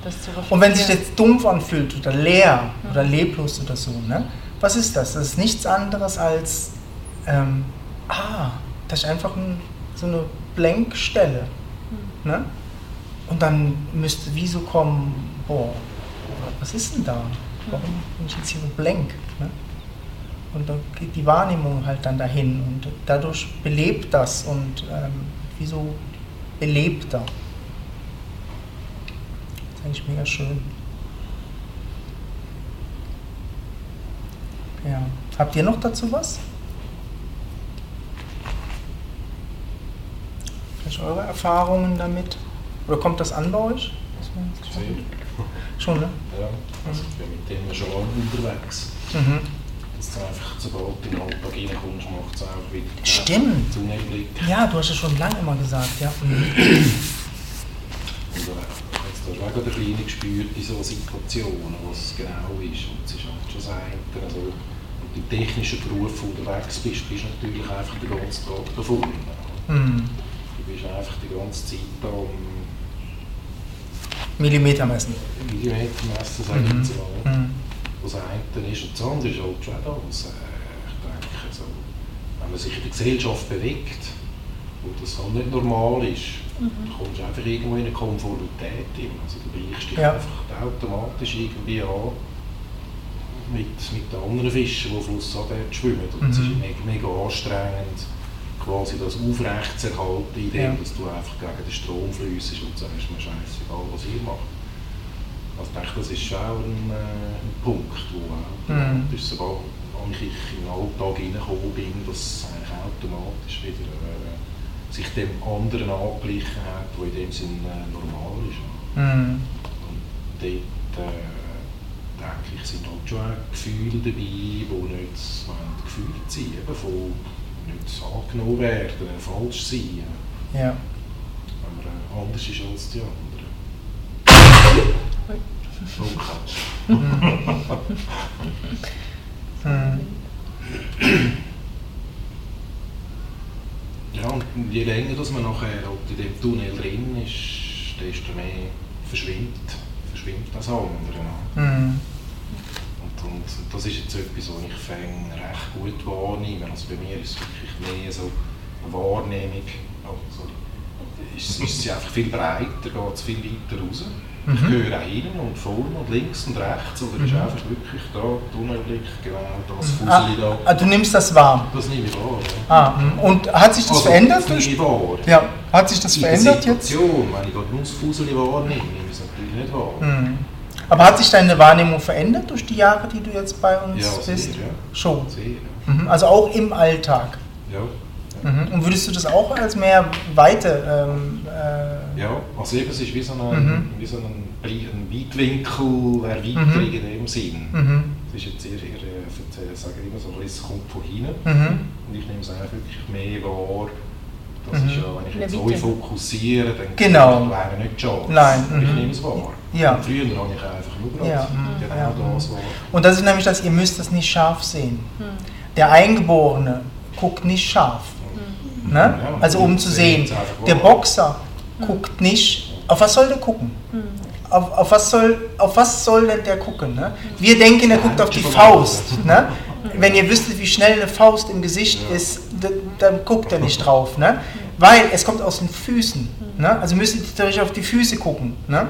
Das Und wenn sich jetzt dumpf anfühlt oder leer mhm. oder leblos oder so, ne? was ist das? Das ist nichts anderes als, ähm, ah, das ist einfach ein, so eine Blankstelle. Mhm. Ne? Und dann müsste wie so kommen, boah, was ist denn da? Warum bin ich jetzt hier so blank? Und dann geht die Wahrnehmung halt dann dahin und dadurch belebt das und ähm, wie so belebter. Das ist eigentlich mega schön. Ja. Habt ihr noch dazu was? Vielleicht eure Erfahrungen damit? Oder kommt das an bei euch? Schon, ne? Ja, also ich bin mit denen schon unterwegs. Mhm dass du einfach, sobald du in Alltag reinkommst, macht es auch wieder Stimmt. Tunnelblick. Ja, du hast es schon lange immer gesagt, ja. Und äh, jetzt hast du auch der Kleine gespürt in so Situationen, was es genau ist. Und es ist halt schon das eine. Also, wenn du im technischen Beruf unterwegs bist, bist du natürlich einfach den ganzen Tag davon. Mhm. Du bist einfach die ganze Zeit am Millimeter messen. Millimeter messen, sage ich Mhm. jetzt mal. Mhm. Was eine ist und das andere ist halt schon das. Äh, ich denke, so, wenn man sich in der Gesellschaft bewegt, wo das halt nicht normal ist, Mhm. dann kommst du einfach irgendwo in eine Konformität hin. Also du gleichst dich Ja. einfach automatisch irgendwie an mit, mit den anderen Fischen, die flussabwärts schwimmen. Und es Mhm. ist mega, mega anstrengend, quasi das aufrecht zu erhalten, indem Ja. dass du einfach gegen den Strom fließt und sagst, mir scheißegal, was ihr macht. Also ich denke, das ist schon auch ein, äh, ein Punkt, wo auch Mhm. ist ich in den Alltag reingekommen bin, dass eigentlich automatisch wieder äh, sich dem anderen angeglichen hat, was in dem Sinn äh, normal ist. Mhm. Und dort äh, denke ich, sind halt schon auch Gefühle dabei, die nicht gefühlt sein eben von nicht angenommen werden, falsch sein, Ja. wenn man äh, anders ist als die anderen. Okay. Mhm. Ja, und je länger dass man nachher halt in dem Tunnel drin ist, desto mehr verschwimmt, verschwimmt das andere. ne? Mhm. Und, und, und das ist jetzt etwas, was ich fäng recht gut wahrnehme. Also bei mir ist es wirklich mehr so eine Wahrnehmung. Also ist, ist sie einfach viel breiter, geht es viel weiter raus. Ich Mhm. höre auch hin und vorne und links und rechts. Oder ist Mhm. einfach wirklich da, Tunnelblick, genau das Ah, Fuseli da. ah, du nimmst das wahr. Das nehme ich wahr. Ja. Ah, mhm. und hat sich das Also, verändert? Das nehme ich wahr. Ja, hat sich das In der verändert jetzt? Wenn ich gerade nur das Fuseli wahrnehme, nehme ich es natürlich nicht wahr. Mhm. Aber hat sich deine Wahrnehmung verändert durch die Jahre, die du jetzt bei uns Ja, sehr, bist? ja. Schon. Sehr, ja. Mhm. Also auch im Alltag. Ja. Mhm. Und würdest du das auch als mehr Weite? Ähm, äh, ja, also eben, es ist wie so ein, Mhm. wie so ein, ein Weitwinkel-Erweiterung Mhm. in dem Sinn. mhm. Es ist jetzt eher, eher äh, ich sage immer so, es kommt von hinten. Mhm. Und ich nehme es einfach wirklich mehr wahr. Das Mhm. ist ja, wenn ich jetzt euch fokussiere, dann Genau. wäre nicht die Chance. Nein, Aber Ich mhm. nehme es wahr. Ja. Und früher habe ich einfach nur gerade Ja, mhm. genau Ja, das wahr. Und das ist nämlich das, ihr müsst das nicht scharf sehen. Hm. Der Eingeborene guckt nicht scharf. Ne? Also um zu sehen, der. Boxer guckt nicht, auf was soll der gucken? Auf, auf, was soll, auf was soll der gucken? Ne? Wir denken, er guckt auf die. Faust. Ne? Wenn ihr wüsstet, wie schnell eine Faust im Gesicht ist, dann guckt er nicht drauf. Ne? Weil es kommt aus den Füßen. Ne? Also müsst ihr theoretisch auf die Füße gucken. Ne?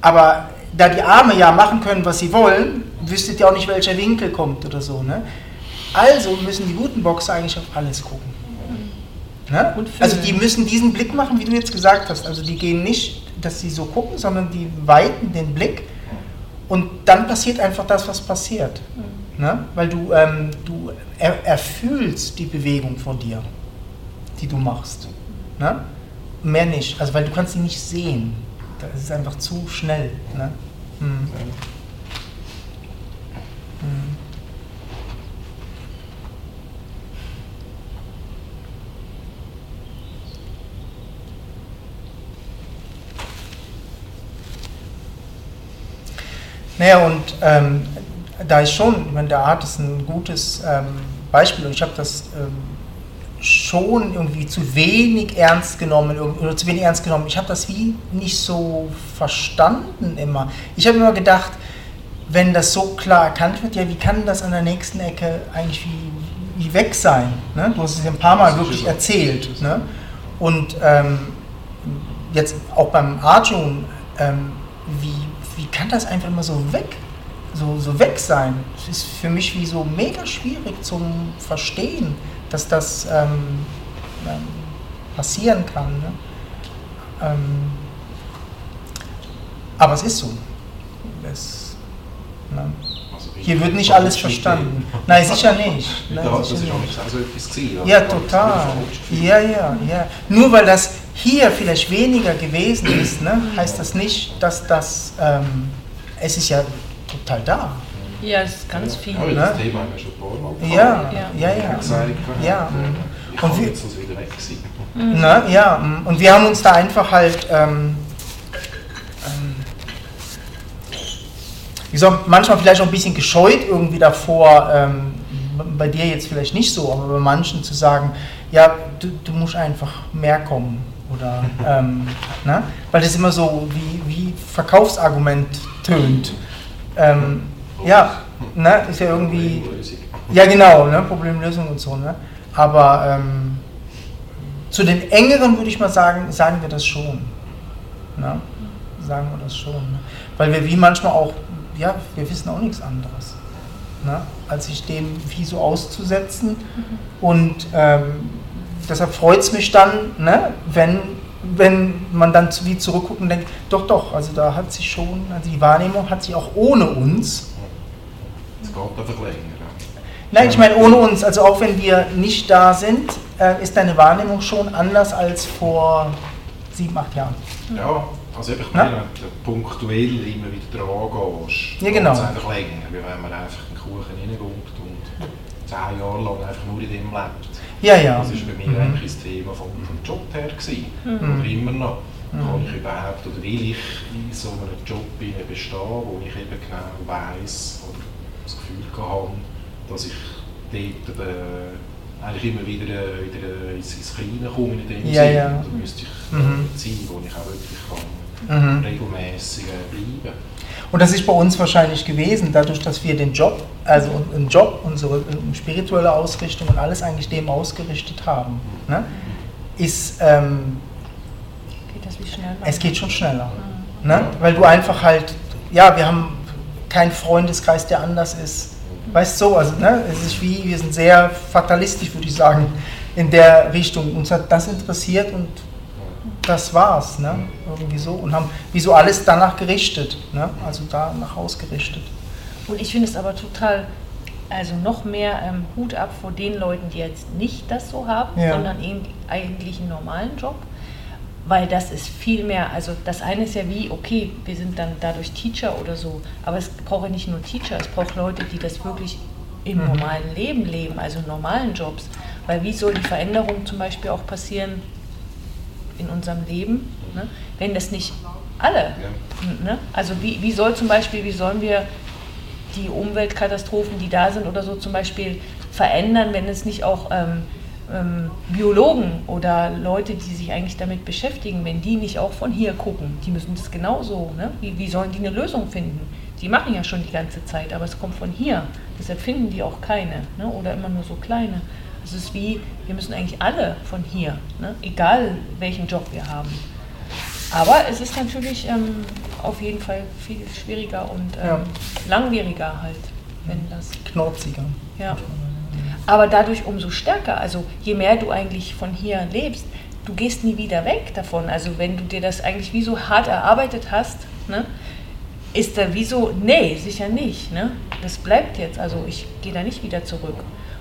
Aber da die Arme ja machen können, was sie wollen, wüsstet ihr auch nicht, welcher Winkel kommt oder so. Ne? Also müssen die guten Boxer eigentlich auf alles gucken. Ne? Also die müssen diesen Blick machen, wie du jetzt gesagt hast. Also die gehen nicht, dass sie so gucken, sondern die weiten den Blick und dann passiert einfach das, was passiert. Ne? Weil du, ähm, du er, erfühlst die Bewegung von dir, die du machst. Ne? Mehr nicht, also weil du kannst sie nicht sehen. Das ist einfach zu schnell. Ne? Hm. Hm. Naja, und ähm, da ist schon, ich meine, der Art ist ein gutes ähm, Beispiel und ich habe das ähm, schon irgendwie zu wenig ernst genommen oder zu wenig ernst genommen. Ich habe das wie nicht so verstanden immer. Ich habe immer gedacht, wenn das so klar erkannt wird, ja, wie kann das an der nächsten Ecke eigentlich wie, wie weg sein? Ne? Du hast es ja ein paar Mal wirklich erzählt. Ne? Und ähm, jetzt auch beim Arjun, ähm, wie, wie kann das einfach immer so weg, so, so weg sein? Es ist für mich wie so mega schwierig zum Verstehen, dass das ähm, ähm, passieren kann. Ne? Ähm, aber es ist so. Es, ne? Hier wird nicht alles ist verstanden. Nein, sicher nicht. Nein, Ja, das sicher ist auch nicht. Also Ja, ich habe das total. Ja, ja, ja. Nur weil das hier vielleicht weniger gewesen ist, ne, heißt das nicht, dass das, ähm, es ist ja total da. Ja, es ist ganz viel. Ja, ne? das Thema haben wir schon gehabt. Ja, Ja. ja, ja. Ja. Und wir-. Ne, ja, und wir haben uns da einfach halt, ähm, wie gesagt, manchmal vielleicht auch ein bisschen gescheut irgendwie davor, ähm, bei dir jetzt vielleicht nicht so, aber bei manchen zu sagen, ja, du, du musst einfach mehr kommen. Oder, ähm, ne? weil das immer so wie, wie Verkaufsargument tönt. Ähm, ja, ne? ist ja irgendwie. Ja, genau, ne? Problemlösung und so. Ne? Aber ähm, zu den engeren würde ich mal sagen, sagen wir das schon. Ne? Sagen wir das schon. Ne? Weil wir wie manchmal auch, ja, wir wissen auch nichts anderes. Ne? Als sich dem wie so auszusetzen. Mhm. Und ähm, deshalb freut es mich dann, ne, wenn, wenn man dann wie zurückguckt und denkt, doch, doch, also da hat sich schon, also die Wahrnehmung hat sich auch ohne uns. Es geht einfach länger. Nein, ich meine ohne uns, also auch wenn wir nicht da sind, äh, ist deine Wahrnehmung schon anders als vor sieben, acht Jahren. Ja, also ich meine, wenn du punktuell immer wieder dran gehst, ja, genau. es einfach länger, wie wenn man einfach einen Kuchen reingeht und zehn Jahre lang einfach nur in dem lebt. Ja, ja. Das war bei mir mhm. eigentlich das Thema vom, vom Job her. Gewesen. Mhm. Oder immer noch. Mhm. Kann ich überhaupt, oder will ich in so einem Job bestehen, wo ich eben genau weiss oder das Gefühl habe, dass ich dort äh, eigentlich immer wieder, äh, wieder ins, ins Kleine komme in dem ja, Sinne. Ja. Oder müsste ich mhm. sein, wo ich auch wirklich kann, mhm. regelmäßig äh, bleiben und das ist bei uns wahrscheinlich gewesen, dadurch, dass wir den Job, also einen Job, unsere spirituelle Ausrichtung und alles eigentlich dem ausgerichtet haben. Ne? Ist, ähm, geht das wie schneller? Es geht schon schneller. Mhm. Ne? Weil du einfach halt, ja, wir haben keinen Freundeskreis, der anders ist. Weißt du, so, also ne, es ist wie, wir sind sehr fatalistisch, würde ich sagen, in der Richtung. Uns hat das interessiert und das war's, ne? irgendwie so. Und haben wie so alles danach gerichtet, ne? also danach ausgerichtet. Und ich finde es aber total, also noch mehr ähm, Hut ab vor den Leuten, die jetzt nicht das so haben, ja. sondern eben eigentlich einen normalen Job. Weil das ist viel mehr, also das eine ist ja wie, okay, wir sind dann dadurch Teacher oder so, aber es braucht ja nicht nur Teacher, es braucht Leute, die das wirklich im mhm. normalen Leben leben, also in normalen Jobs. Weil wie soll die Veränderung zum Beispiel auch passieren, in unserem Leben, ne? wenn das nicht alle, ne? also wie, wie soll zum Beispiel, wie sollen wir die Umweltkatastrophen, die da sind oder so zum Beispiel verändern, wenn es nicht auch ähm, ähm, Biologen oder Leute, die sich eigentlich damit beschäftigen, wenn die nicht auch von hier gucken, die müssen das genauso, ne? wie, wie sollen die eine Lösung finden? Die machen ja schon die ganze Zeit, aber es kommt von hier, deshalb finden die auch keine ne? oder immer nur so kleine. Es ist wie, wir müssen eigentlich alle von hier, ne? egal welchen Job wir haben. Aber es ist natürlich ähm, auf jeden Fall viel schwieriger und ähm, ja. langwieriger halt, wenn das. Knorziger. Ja. Aber dadurch umso stärker. Also je mehr du eigentlich von hier lebst, du gehst nie wieder weg davon. Also wenn du dir das eigentlich wie so hart erarbeitet hast, ne, ist da wie so, nee, sicher nicht. Ne? Das bleibt jetzt. Also ich gehe da nicht wieder zurück.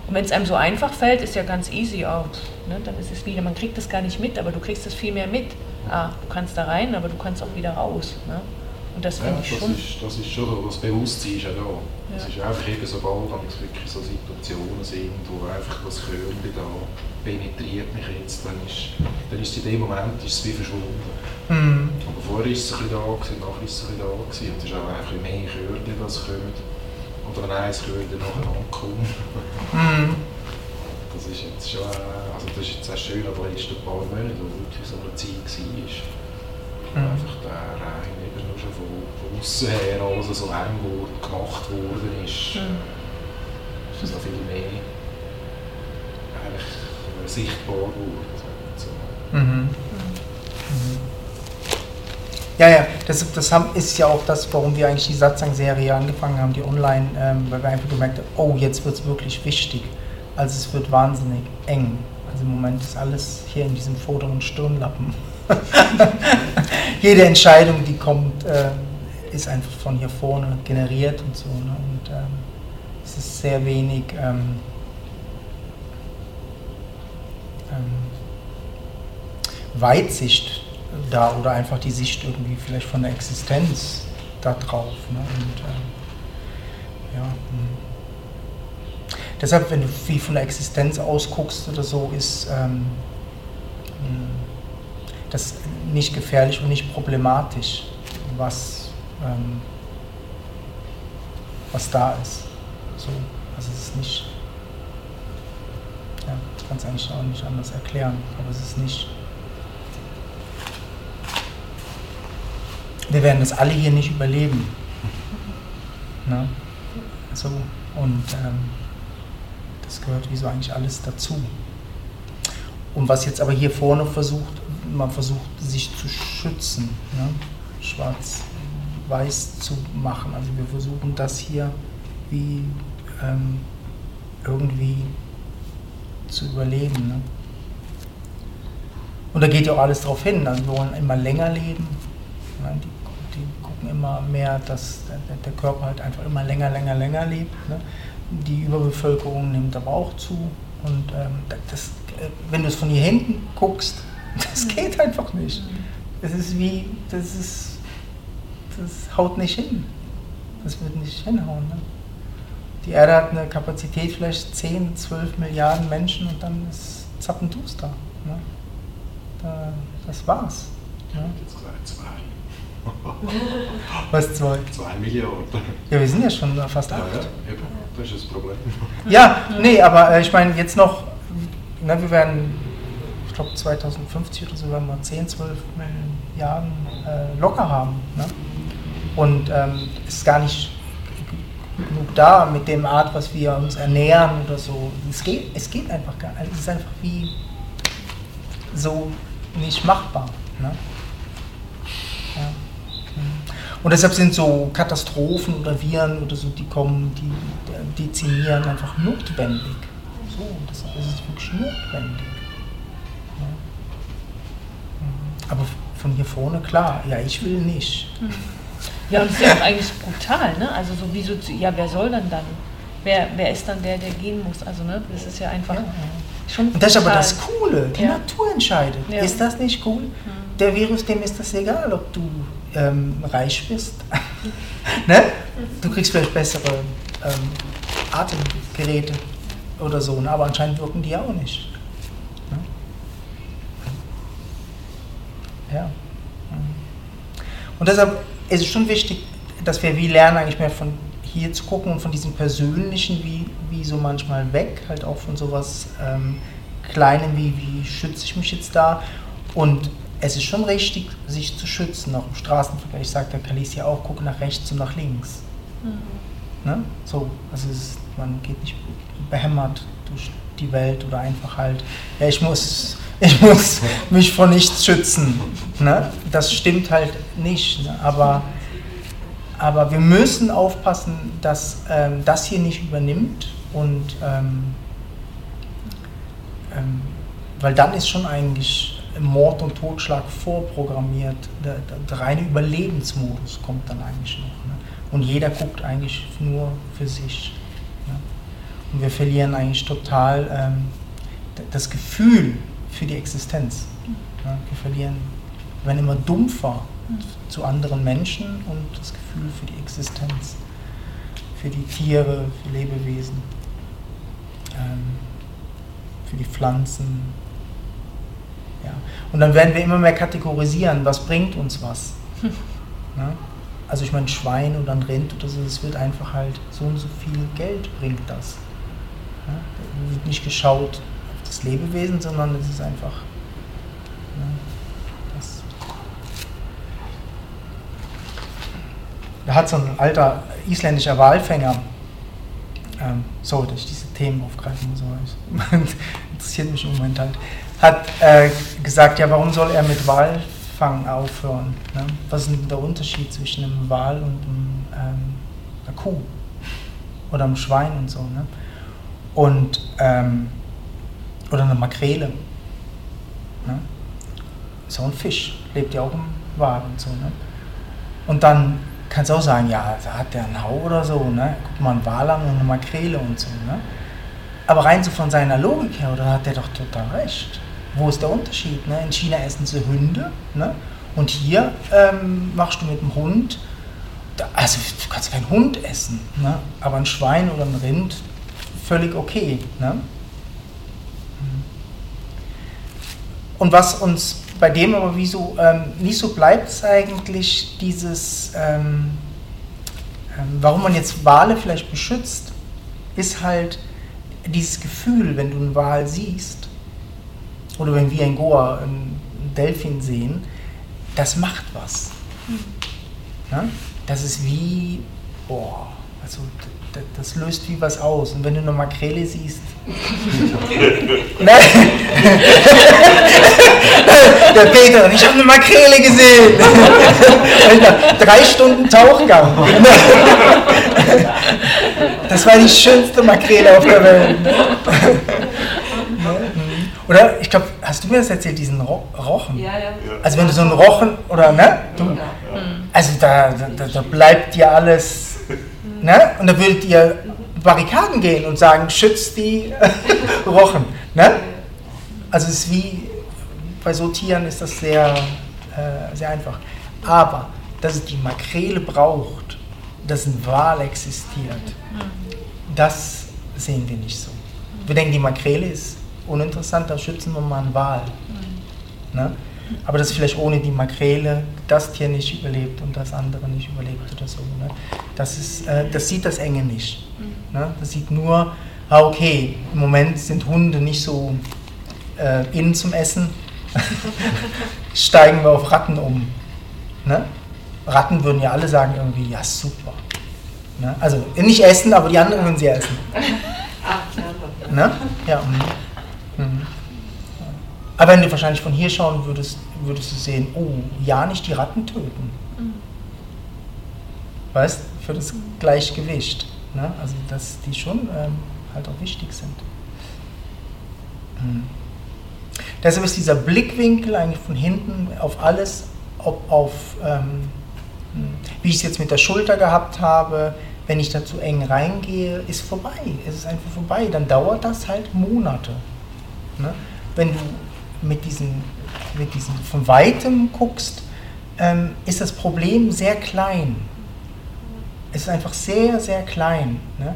Und wenn es einem so einfach fällt, ist ja ganz easy auch. Ne? Dann ist es wieder, man kriegt das gar nicht mit, aber du kriegst das viel mehr mit. Ah, du kannst da rein, aber du kannst auch wieder raus. Ne? Und das finde ja, ich das schon. Ist, das ist schon so, das Bewusstsein ist ja da. Es ist einfach eben sobald es wirklich so Situationen sind, wo einfach das Körnchen da penetriert mich jetzt, dann ist, dann ist in dem Moment ist es wie verschwunden. Mm. Aber vorher ist es ein bisschen da gewesen, nachher ist es ein bisschen da gewesen. Und es ist auch einfach mehr Körnchen, das kommt. Oder nein, es würde nachher ankommen. Mm. Das ist jetzt schon, also das ist jetzt auch schön, aber in ein paar Monate, wo wirklich so eine Zeit war, mm. einfach der Rhein eben nur schon von, von außen her alles so eng wurde, gemacht worden ist, mm. ist es noch viel mehr eigentlich sichtbar geworden. So. Mhm. Ja, ja, das, das haben, ist ja auch das, warum wir eigentlich die Satzang-Serie angefangen haben, die online, ähm, weil wir einfach gemerkt haben, oh, jetzt wird es wirklich wichtig. Also es wird wahnsinnig eng. Also im Moment ist alles hier in diesem vorderen Stirnlappen. Jede Entscheidung, die kommt, äh, ist einfach von hier vorne generiert und so. Ne? Und ähm, es ist sehr wenig ähm, ähm Weitsicht da oder einfach die Sicht irgendwie vielleicht von der Existenz da drauf. Ne? Und, äh, ja, hm. Deshalb, wenn du wie von der Existenz ausguckst oder so, ist ähm, hm, das nicht gefährlich und nicht problematisch, was, ähm, was da ist. So, also es ist nicht, ja, ich kann es eigentlich auch nicht anders erklären, aber es ist nicht wir werden das alle hier nicht überleben. Ne? So, und ähm, das gehört wie so eigentlich alles dazu. Und was jetzt aber hier vorne versucht, man versucht sich zu schützen, ne? schwarz-weiß zu machen. Also wir versuchen das hier wie ähm, irgendwie zu überleben. Ne? Und da geht ja auch alles drauf hin. Also wir wollen immer länger leben. Ne? Die, die, gucken immer mehr, dass der, der, Körper halt einfach immer länger, länger, länger lebt. Ne? Die Überbevölkerung nimmt aber auch zu. Und ähm, das, äh, wenn du es von hier hinten guckst, das geht einfach nicht. Das ist wie, das ist, das haut nicht hin. Das wird nicht hinhauen. Ne? Die Erde hat eine Kapazität vielleicht 10, 12 Milliarden Menschen und dann ist Zappenduster. Ne? das war's. Ne? Jetzt gesagt zwei. Was zwei? Zwei Milliarden. Ja, wir sind ja schon fast acht. Ja, ja. Das ist das Problem. Ja, nee, aber äh, ich meine, jetzt noch, ne, wir werden, ich glaube 2050 oder so, werden wir 10, 12 Milliarden äh, locker haben. Ne? Und ähm, ist gar nicht genug da mit dem Art, was wir uns ernähren oder so. Es geht, es geht einfach gar nicht. Es ist einfach wie so nicht machbar. Ne? Und deshalb sind so Katastrophen oder Viren oder so, die kommen, die dezimieren einfach notwendig. So, deshalb ist es wirklich notwendig. Ja. Aber von hier vorne, klar, ja, ich will nicht. Ja, und das ist ja auch eigentlich brutal, ne? Also so wieso, ja, wer soll dann dann? Wer, wer ist dann der, der gehen muss? Also, ne, das ist ja einfach ja. schon Und das ist aber das Coole, die ja. Natur entscheidet. Ja. Ist das nicht cool? Mhm. Der Virus, dem ist das egal, ob du ähm, reich bist. ne? Du kriegst vielleicht bessere ähm, Atemgeräte oder so, ne? aber anscheinend wirken die auch nicht. Ne? Ja. Und deshalb ist es schon wichtig, dass wir wie lernen, eigentlich mehr von hier zu gucken und von diesem Persönlichen, wie, wie so manchmal weg, halt auch von sowas ähm, Kleinem, wie, wie schütze ich mich jetzt da. Und es ist schon richtig, sich zu schützen, auch im Straßenverkehr. Ich sagte Kalis ja auch, gucke nach rechts und nach links. Mhm. Ne? So, also ist, man geht nicht behämmert durch die Welt oder einfach halt, ja, ich muss, ich muss mich vor nichts schützen. Ne? Das stimmt halt nicht. Ne? Aber, aber wir müssen aufpassen, dass ähm, das hier nicht übernimmt und ähm, ähm, weil dann ist schon eigentlich Mord und Totschlag vorprogrammiert. Der, der, der reine Überlebensmodus kommt dann eigentlich noch. Ne? Und jeder guckt eigentlich nur für sich. Ne? Und wir verlieren eigentlich total ähm, das Gefühl für die Existenz. Ne? Wir verlieren, werden immer dumpfer zu anderen Menschen und das Gefühl für die Existenz, für die Tiere, für Lebewesen, ähm, für die Pflanzen, ja. Und dann werden wir immer mehr kategorisieren, was bringt uns was. Ja? Also ich meine, Schwein oder ein Rind oder so, es wird einfach halt so und so viel Geld bringt das. Ja? Da wird nicht geschaut auf das Lebewesen, sondern es ist einfach ja, das. Da hat so ein alter isländischer Walfänger, ähm, so, dass ich diese Themen aufgreifen muss, aber interessiert mich im Moment halt hat äh, gesagt, ja, warum soll er mit Walfang aufhören? Ne? Was ist denn der Unterschied zwischen einem Wal und einem, ähm, einer Kuh oder einem Schwein und so? Ne? Und, ähm, oder einer Makrele. Ne? So ein Fisch, lebt ja auch im Wal und so. Ne? Und dann kannst du auch sagen, ja, da hat der einen Hau oder so, ne? guck mal, ein Wal an und eine Makrele und so. Ne? Aber rein so von seiner Logik her, oder hat der doch total recht? Wo ist der Unterschied? Ne? In China essen sie Hunde ne? und hier ähm, machst du mit dem Hund, also du kannst keinen Hund essen, ne? aber ein Schwein oder ein Rind, völlig okay. Ne? Und was uns bei dem aber wieso ähm, nicht so bleibt, ist eigentlich dieses, ähm, ähm, warum man jetzt Wale vielleicht beschützt, ist halt dieses Gefühl, wenn du einen Wal siehst, oder wenn wir in Goa einen Delfin sehen, das macht was. Ne? Das ist wie, boah, also das löst wie was aus. Und wenn du eine Makrele siehst. Nein! Der Peter, ich habe eine Makrele gesehen! Drei Stunden Tauchgang. Das war die schönste Makrele auf der Welt. Oder ich glaube, hast du mir das erzählt, diesen Ro Rochen? Ja, ja. Also wenn du so einen Rochen oder ne? Du, also da, da, da bleibt dir alles Ne? Und da würdet ihr Barrikaden gehen und sagen, schützt die Rochen. Ne? Also es ist wie, bei so Tieren ist das sehr, äh, sehr einfach. Aber, dass es die Makrele braucht, dass ein Wal existiert, das sehen wir nicht so. Wir denken, die Makrele ist uninteressant, da schützen wir mal einen Wal. Ne? aber dass vielleicht ohne die Makrele das Tier nicht überlebt und das andere nicht überlebt oder so. Ne? Das, ist, äh, das sieht das Enge nicht. Mhm. Ne? Das sieht nur, ah, okay, im Moment sind Hunde nicht so äh, innen zum Essen, steigen wir auf Ratten um. Ne? Ratten würden ja alle sagen irgendwie, ja super. Ne? Also nicht essen, aber die anderen würden sie essen. ne? Ja. Mhm. Aber wenn du wahrscheinlich von hier schauen würdest, würdest du sehen, oh, ja, nicht die Ratten töten. Mhm. Weißt für das Gleichgewicht. Ne? Also, dass die schon ähm, halt auch wichtig sind. Mhm. Deshalb ist dieser Blickwinkel eigentlich von hinten auf alles, ob auf, ähm, hm, wie ich es jetzt mit der Schulter gehabt habe, wenn ich da zu eng reingehe, ist vorbei. Es ist einfach vorbei. Dann dauert das halt Monate. Ne? Wenn du mit diesen, mit diesen von weitem guckst, ähm, ist das Problem sehr klein. Es ist einfach sehr, sehr klein. Ne?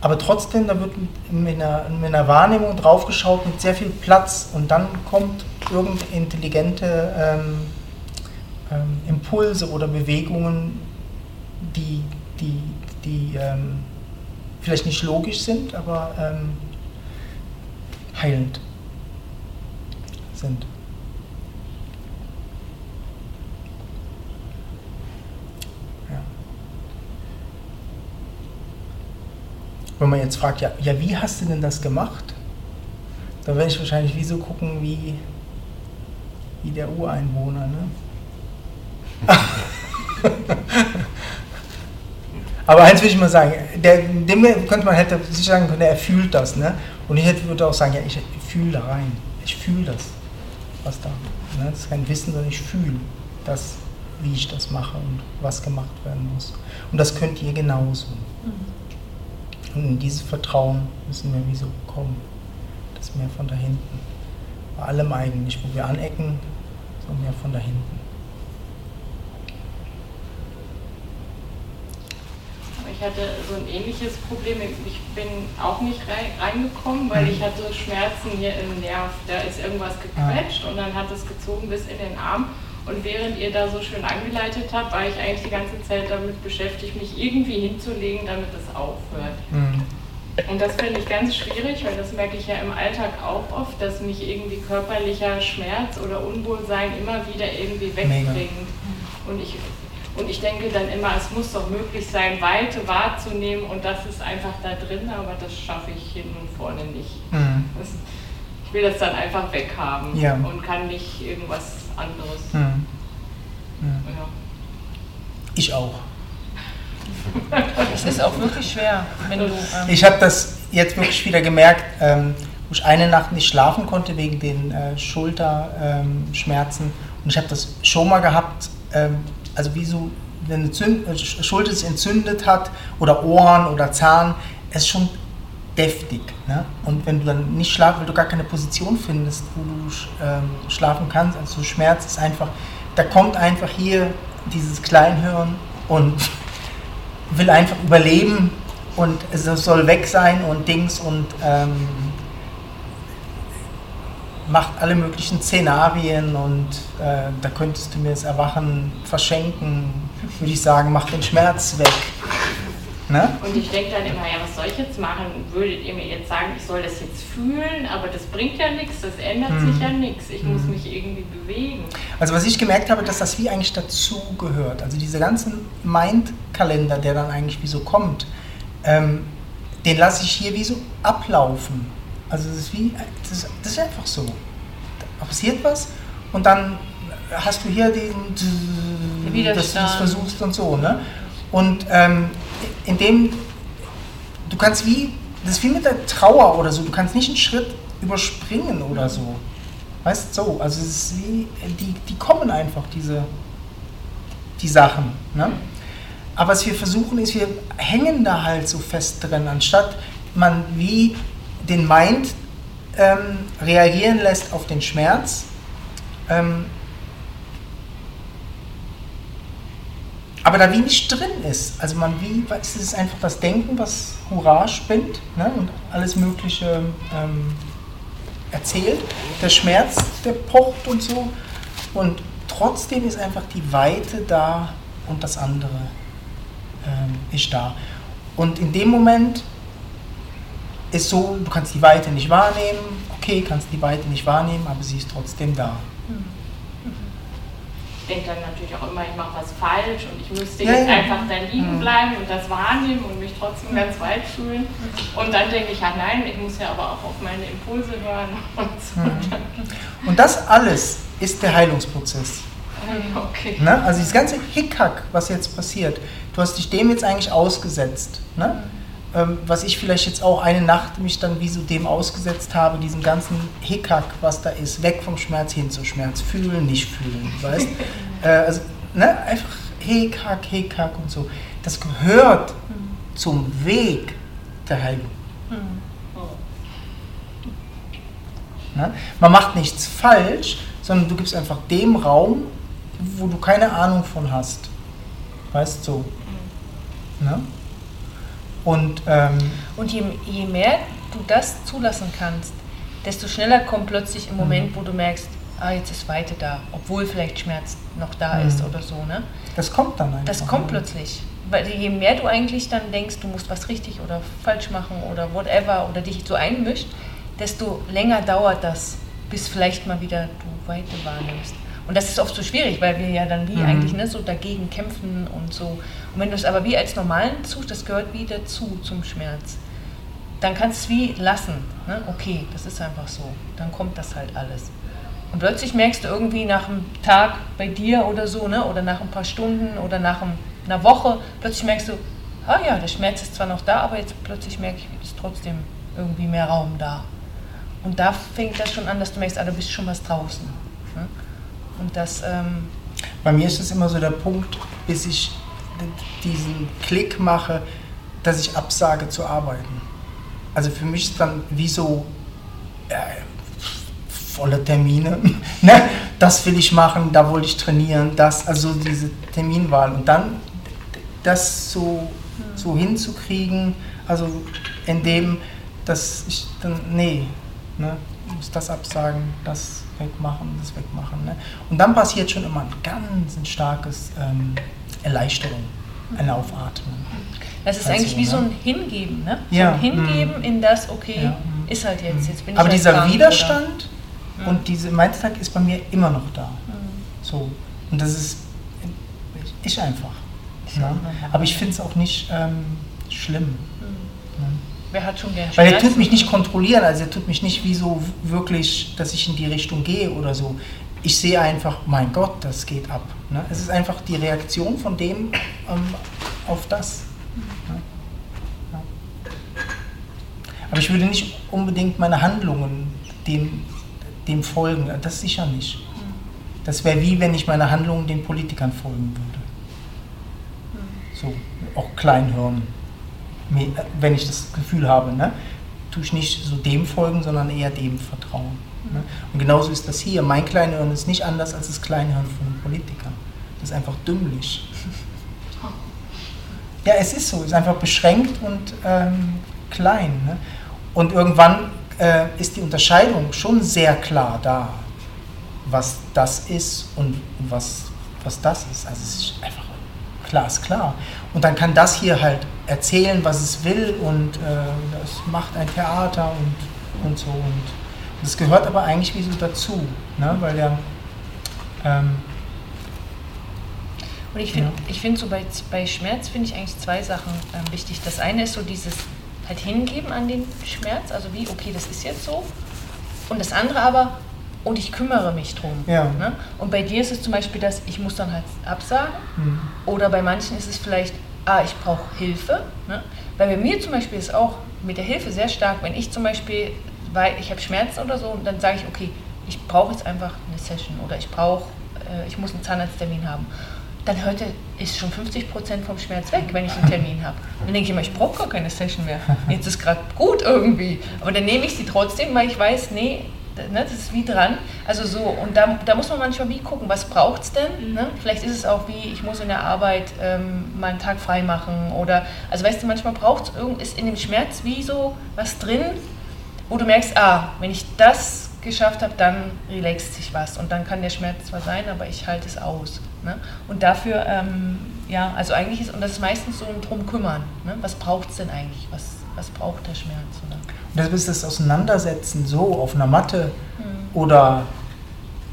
Aber trotzdem, da wird mit einer, mit einer Wahrnehmung draufgeschaut mit sehr viel Platz und dann kommt irgendeine intelligente ähm, ähm, Impulse oder Bewegungen, die, die, die ähm, vielleicht nicht logisch sind, aber ähm, heilend sind. Ja. Wenn man jetzt fragt, ja, ja, wie hast du denn das gemacht? Dann werde ich wahrscheinlich wie so gucken wie, wie der Ureinwohner. Ne? Aber eins will ich mal sagen, der, dem könnte man hätte sich sagen können, er fühlt das. Ne? Und ich hätte, würde auch sagen, ja, ich fühle da rein. Ich fühle das was da. Ne? Das ist kein Wissen, sondern ich fühle das, wie ich das mache und was gemacht werden muss. Und das könnt ihr genauso. Mhm. Und in dieses Vertrauen müssen wir wieso kommen. Das mehr von da hinten. Bei allem eigentlich, wo wir anecken, so mehr von da hinten. Ich hatte so ein ähnliches Problem. Ich bin auch nicht reingekommen, weil mhm. ich hatte Schmerzen hier im Nerv. Da ist irgendwas gequetscht und dann hat es gezogen bis in den Arm. Und während ihr da so schön angeleitet habt, war ich eigentlich die ganze Zeit damit beschäftigt, mich irgendwie hinzulegen, damit es aufhört. Mhm. Und das finde ich ganz schwierig, weil das merke ich ja im Alltag auch oft, dass mich irgendwie körperlicher Schmerz oder Unwohlsein immer wieder irgendwie wegbringt. Und ich und ich denke dann immer, es muss doch möglich sein, Weite wahrzunehmen und das ist einfach da drin, aber das schaffe ich hin und vorne nicht. Mhm. Das, ich will das dann einfach weghaben ja. und kann nicht irgendwas anderes. Mhm. Mhm. Ja. Ich auch. Es ist auch wirklich schwer, wenn du. Ähm ich habe das jetzt wirklich wieder gemerkt, ähm, wo ich eine Nacht nicht schlafen konnte wegen den äh, Schulterschmerzen. Ähm, und ich habe das schon mal gehabt, ähm, also wie so, wenn eine Zünd äh, Schulter sich entzündet hat oder Ohren oder Zahn, ist schon deftig. Ne? Und wenn du dann nicht schlafen, weil du gar keine Position findest, wo du ähm, schlafen kannst, also Schmerz ist einfach, da kommt einfach hier dieses Kleinhirn und will einfach überleben und es soll weg sein und Dings und ähm, macht alle möglichen Szenarien und äh, da könntest du mir das Erwachen verschenken, würde ich sagen, mach den Schmerz weg. Ne? Und ich denke dann immer, ja, was soll ich jetzt machen? Würdet ihr mir jetzt sagen, ich soll das jetzt fühlen, aber das bringt ja nichts, das ändert hm. sich ja nichts. Ich hm. muss mich irgendwie bewegen. Also was ich gemerkt habe, dass das wie eigentlich dazu gehört. Also dieser ganze Mind-Kalender, der dann eigentlich wie so kommt, ähm, den lasse ich hier wie so ablaufen. Also das ist wie, das, das ist einfach so. Da passiert was und dann hast du hier den, dass du das versuchst und so. Ne? Und ähm, indem du kannst wie, das ist wie mit der Trauer oder so, du kannst nicht einen Schritt überspringen oder so. Weißt du, so, also es ist wie, die, die kommen einfach, diese, die Sachen. Ne? Aber was wir versuchen ist, wir hängen da halt so fest drin, anstatt man wie den Mind ähm, reagieren lässt auf den Schmerz, ähm, aber da wie nicht drin ist. Also man wie, es ist einfach das Denken, was Hurra spinnt ne, und alles Mögliche ähm, erzählt. Der Schmerz, der pocht und so. Und trotzdem ist einfach die Weite da und das andere ähm, ist da. Und in dem Moment ist so, du kannst die Weite nicht wahrnehmen, okay, kannst die Weite nicht wahrnehmen, aber sie ist trotzdem da. Mhm denke dann natürlich auch immer, ich mache was falsch und ich müsste ja, jetzt ja. einfach da liegen mhm. bleiben und das wahrnehmen und mich trotzdem ganz weit fühlen. Und dann denke ich, ja nein, ich muss ja aber auch auf meine Impulse hören und so. Mhm. Und das alles ist der Heilungsprozess. Okay. Ne? Also das ganze Hickhack, was jetzt passiert, du hast dich dem jetzt eigentlich ausgesetzt. Ne? Ähm, was ich vielleicht jetzt auch eine Nacht mich dann wie so dem ausgesetzt habe, diesem ganzen Hickhack, was da ist, weg vom Schmerz hin zu Schmerz, fühlen, nicht fühlen, weißt? äh, also, ne, einfach Hickhack, Hickhack und so. Das gehört mhm. zum Weg der Heilung. Mhm. Ne? Man macht nichts falsch, sondern du gibst einfach dem Raum, wo du keine Ahnung von hast. Weißt du? So. Mhm. Ne? Und, ähm, und je, je mehr du das zulassen kannst, desto schneller kommt plötzlich im Moment, mhm. wo du merkst, ah, jetzt ist Weite da, obwohl vielleicht Schmerz noch da mhm. ist oder so. Ne? Das kommt dann einfach. Das kommt plötzlich. Weil je mehr du eigentlich dann denkst, du musst was richtig oder falsch machen oder whatever oder dich so einmischt, desto länger dauert das, bis vielleicht mal wieder du Weite wahrnimmst. Und das ist oft so schwierig, weil wir ja dann wie mhm. eigentlich ne, so dagegen kämpfen und so. Und wenn du es aber wie als normalen Zustand, das gehört wie dazu zum Schmerz, dann kannst du es wie lassen. Ne? Okay, das ist einfach so. Dann kommt das halt alles. Und plötzlich merkst du irgendwie nach einem Tag bei dir oder so, ne? oder nach ein paar Stunden oder nach einer Woche, plötzlich merkst du, ah ja, der Schmerz ist zwar noch da, aber jetzt plötzlich merke ich, es ist trotzdem irgendwie mehr Raum da. Und da fängt das schon an, dass du merkst, ah, du bist schon was draußen. Ne? Und das. Ähm Bei mir ist es immer so der Punkt, bis ich diesen Klick mache, dass ich absage zu arbeiten. Also für mich ist dann wie so äh, volle Termine. ne? Das will ich machen, da wollte ich trainieren, das, also diese Terminwahl. Und dann das so, so hinzukriegen, also indem, dass ich dann, nee, ne, muss das absagen, das wegmachen, das wegmachen. Ne? Und dann passiert schon immer ein ganz ein starkes ähm, Erleichterung, eine Aufatmung. Das ist eigentlich so, wie ne? so ein Hingeben, ne? So ja. ein Hingeben mm. in das, okay, ja. Ist halt jetzt, jetzt bin ich Aber halt dieser krank, Widerstand oder? und diese Mindfuck ist bei mir immer noch da. Mm. So. Und das ist, ist einfach. Ne? Aber ich finde es auch nicht ähm, schlimm. Ne? Wer hat schon gern Weil er tut mich nicht kontrollieren, also er tut mich nicht wie so wirklich, dass ich in die Richtung gehe oder so. Ich sehe einfach, mein Gott, das geht ab. Ne? Es ist einfach die Reaktion von dem ähm, auf das. Ne? Ja. Aber ich würde nicht unbedingt meine Handlungen dem, dem folgen, das sicher nicht. Das wäre wie, wenn ich meine Handlungen den Politikern folgen würde. So, auch Kleinhirn wenn ich das Gefühl habe, ne, tue ich nicht so dem folgen, sondern eher dem vertrauen. Ne? Und genauso ist das hier. Mein Kleinhirn ist nicht anders als das Kleinhirn von einem Politiker. Das ist einfach dümmlich. Ja, es ist so. Es ist einfach beschränkt und ähm, klein. Ne? Und irgendwann äh, ist die Unterscheidung schon sehr klar da, was das ist und was, was das ist. Also es ist einfach glasklar. Und dann kann das hier halt erzählen, was es will und äh, das macht ein Theater und, und so. Und das gehört aber eigentlich wie so dazu, ne? weil ja. Ähm, und ich finde, ja. find so bei, bei Schmerz finde ich eigentlich zwei Sachen äh, wichtig. Das eine ist so dieses halt hingeben an den Schmerz, also wie, okay, das ist jetzt so. Und das andere aber, und ich kümmere mich drum. Ja. Ne? Und bei dir ist es zum Beispiel das, ich muss dann halt absagen. Mhm. Oder bei manchen ist es vielleicht, ah, ich brauche Hilfe. Ne? Weil bei mir zum Beispiel ist auch mit der Hilfe sehr stark, wenn ich zum Beispiel, weil ich habe Schmerzen oder so, dann sage ich, okay, ich brauche jetzt einfach eine Session oder ich brauche, äh, ich muss einen Zahnarzttermin haben dann heute ist schon 50 Prozent vom Schmerz weg, wenn ich einen Termin habe. Dann denke ich immer, ich brauche gar keine Session mehr. Jetzt ist gerade gut irgendwie. Aber dann nehme ich sie trotzdem, weil ich weiß, nee, ne, das ist wie dran. Also so, und da, da muss man manchmal wie gucken, was braucht es denn? Ne? Vielleicht ist es auch wie, ich muss in der Arbeit ähm, mal einen Tag frei machen. Oder, also weißt du, manchmal braucht es, ist in dem Schmerz wie so was drin, wo du merkst, ah, wenn ich das geschafft habe, dann relaxt sich was. Und dann kann der Schmerz zwar sein, aber ich halte es aus. Ne? Und dafür, ähm, ja, also eigentlich ist, und das ist meistens so ein Drum kümmern. Ne? Was braucht es denn eigentlich? Was, was braucht der Schmerz? Oder? Und das ist das Auseinandersetzen so auf einer Matte mhm. oder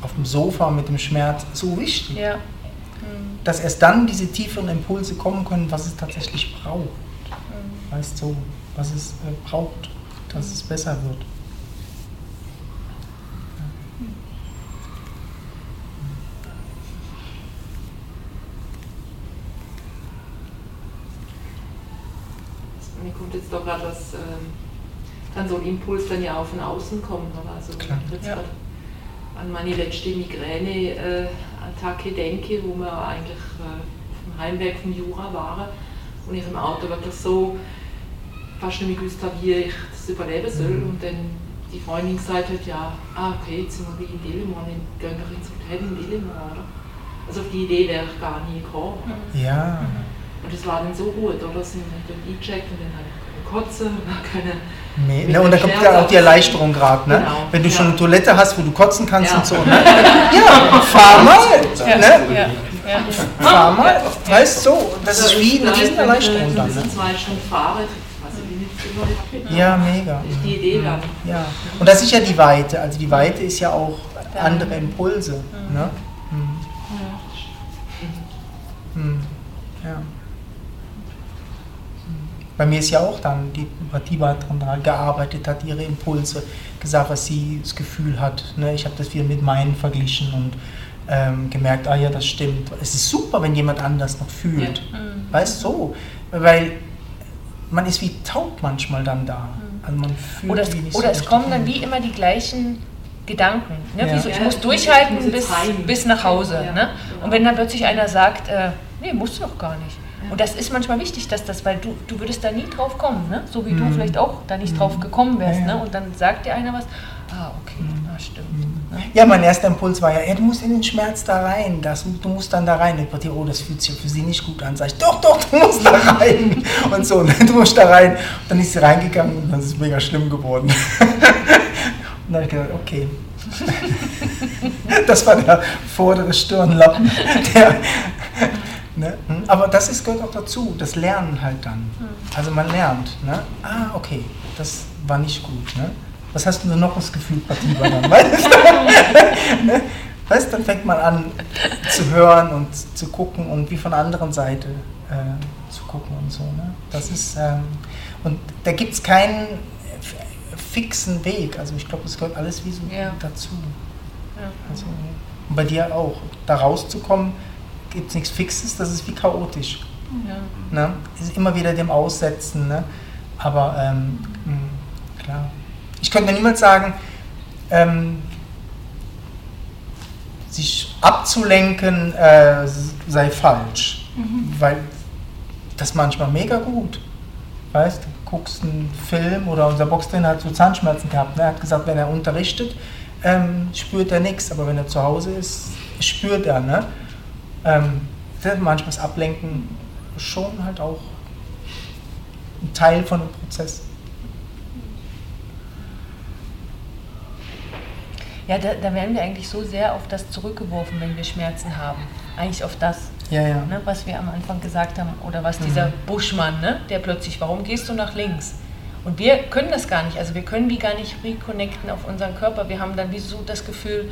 auf dem Sofa mit dem Schmerz so wichtig. Ja. Mhm. Dass erst dann diese tieferen Impulse kommen können, was es tatsächlich braucht. Mhm. Weißt du, was es äh, braucht, dass es besser wird. kommt jetzt doch gerade was, ähm, dann so ein Impuls dann ja auch von außen kommt. Oder? Also Klar. wenn ich jetzt ja. an meine letzte Migräne-Attacke äh, denke, wo wir eigentlich äh, vom Heimweg vom Jura waren und ich im Auto wirklich so fast nicht mehr gewusst habe, wie ich das überleben soll. Mhm. Und dann die Freundin gesagt hat, ja, ah, okay, jetzt sind wir in Dillemore, dann gehen wir ins Hotel in Dillemore. Also auf die Idee wäre ich gar nie gekommen. Ja. Mhm. Und es war dann so gut, oder? Sind wir dann eingecheckt und dann halt kotzen und können. Nee, ne, und da kommt ja auch die Erleichterung gerade, ne? Genau. Wenn du ja. schon eine Toilette hast, wo du kotzen kannst ja. und so, ne? Ja, fahr mal, ja. ne? Ja. Fahr mal, weißt du, so, das ist wie eine Riesenerleichterung dann, ne? zwei Stunden Fahrrad, ja, mega. Die Idee dann. Ja. Und das ist ja die Weite. Also die Weite ist ja auch andere Impulse. Ne? Mhm. Mhm. Ja bei mir ist ja auch dann, die Pratiba daran gearbeitet hat, ihre Impulse, gesagt, was sie das Gefühl hat. Ne? Ich habe das wieder mit meinen verglichen und ähm, gemerkt, ah ja, das stimmt. Es ist super, wenn jemand anders noch fühlt. Ja. Mhm. Weißt du, so. Weil man ist wie taub manchmal dann da. Mhm. Also man fühlt oder es, oder es kommen dann wie immer die gleichen Gedanken. Ne? Ja. So, ich ja, muss durchhalten bis, bis nach Hause. Ne? Und wenn dann plötzlich einer sagt, äh, nee, musst du doch gar nicht. Und das ist manchmal wichtig, dass das, weil du, du würdest da nie drauf kommen, ne? so wie mhm. du vielleicht auch da nicht drauf mhm. gekommen wärst. Ja, ja. Ne? Und dann sagt dir einer was, ah, okay, mhm. ah, stimmt. Mhm. Ne? Ja, mein erster Impuls war ja, ey, du musst in den Schmerz da rein, das, du musst dann da rein. Und ich oh, das fühlt sich für sie nicht gut an. Sag ich, doch, doch, du musst da rein. Und so, ne? du musst da rein. Und dann ist sie reingegangen und dann ist es mega schlimm geworden. und dann habe ich gedacht, okay. das war der vordere Stirnlappen, der Ne? Hm? Aber das ist, gehört auch dazu, das Lernen halt dann. Hm. Also man lernt. Ne? Ah, okay, das war nicht gut. Ne? Was hast du denn noch das Gefühl, dann? Weißt du? weißt, dann fängt man an zu hören und zu gucken und wie von der anderen Seite äh, zu gucken und so. Ne? Das ist, ähm, und da gibt es keinen fixen Weg. Also ich glaube, es gehört alles wie so ja. dazu. Ja. Also, und bei dir auch, da rauszukommen, gibt es nichts Fixes, das ist wie chaotisch. Ja. Ne? Ist immer wieder dem Aussetzen. Ne? Aber ähm, mh, hm, klar. Ich könnte mir niemals sagen, ähm, sich abzulenken äh, sei falsch. Mhm. Weil das manchmal mega gut. Weißt du, guckst einen Film oder unser Boxtrainer hat so Zahnschmerzen gehabt. Ne? Er hat gesagt, wenn er unterrichtet, ähm, spürt er nichts, aber wenn er zu Hause ist, spürt er. Ne? Ähm, manchmal das Ablenken schon halt auch ein Teil von dem Prozess. Ja, da, da, werden wir eigentlich so sehr auf das zurückgeworfen, wenn wir Schmerzen haben. Eigentlich auf das. Ja, ja. Ne, was wir am Anfang gesagt haben, oder was dieser Mhm. Buschmann, ne, der plötzlich, warum gehst du nach links? Und wir können das gar nicht, also wir können wie gar nicht reconnecten auf unseren Körper. Wir haben dann wie so das Gefühl,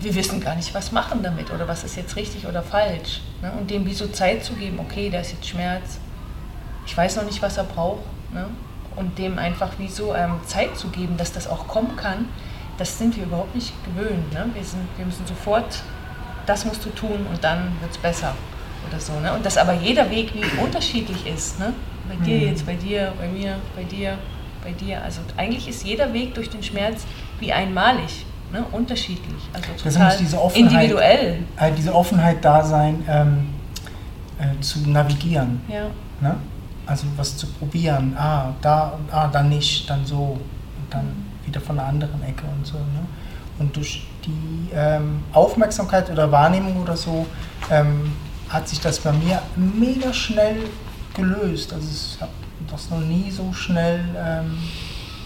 wir wissen gar nicht, was machen damit oder was ist jetzt richtig oder falsch. Ne? Und dem wie so Zeit zu geben, okay, da ist jetzt Schmerz, ich weiß noch nicht, was er braucht. Ne? Und dem einfach wie so ähm, Zeit zu geben, dass das auch kommen kann, das sind wir überhaupt nicht gewöhnt. Ne? Wir, sind, wir müssen sofort, das musst du tun und dann wird es besser oder so. Ne? Und dass aber jeder Weg wie unterschiedlich ist. Ne? Bei dir Mhm. jetzt, bei dir, bei mir, bei dir, bei dir. Also eigentlich ist jeder Weg durch den Schmerz wie einmalig, ne? unterschiedlich. Also total muss diese Offenheit- individuell. Halt diese Offenheit da sein, ähm, äh, zu navigieren. Ja. Ne? Also was zu probieren. Ah, da, ah, dann nicht, dann so. Und dann wieder von einer anderen Ecke und so. Ne? Und durch die ähm, Aufmerksamkeit oder Wahrnehmung oder so ähm, hat sich das bei mir mega schnell gelöst. Also ich habe das noch nie so schnell ähm,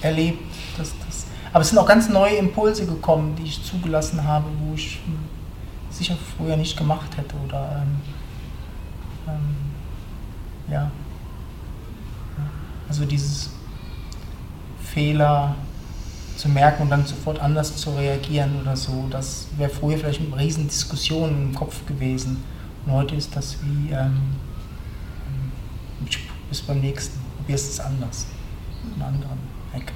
erlebt. Dass das, aber es sind auch ganz neue Impulse gekommen, die ich zugelassen habe, wo ich hm, sicher früher nicht gemacht hätte. Oder ähm, ähm, ja. Also dieses Fehler zu merken und dann sofort anders zu reagieren oder so, das wäre früher vielleicht eine riesen Diskussion im Kopf gewesen. Und heute ist das wie, ähm, bis beim nächsten, probierst es anders, in einer anderen Ecke.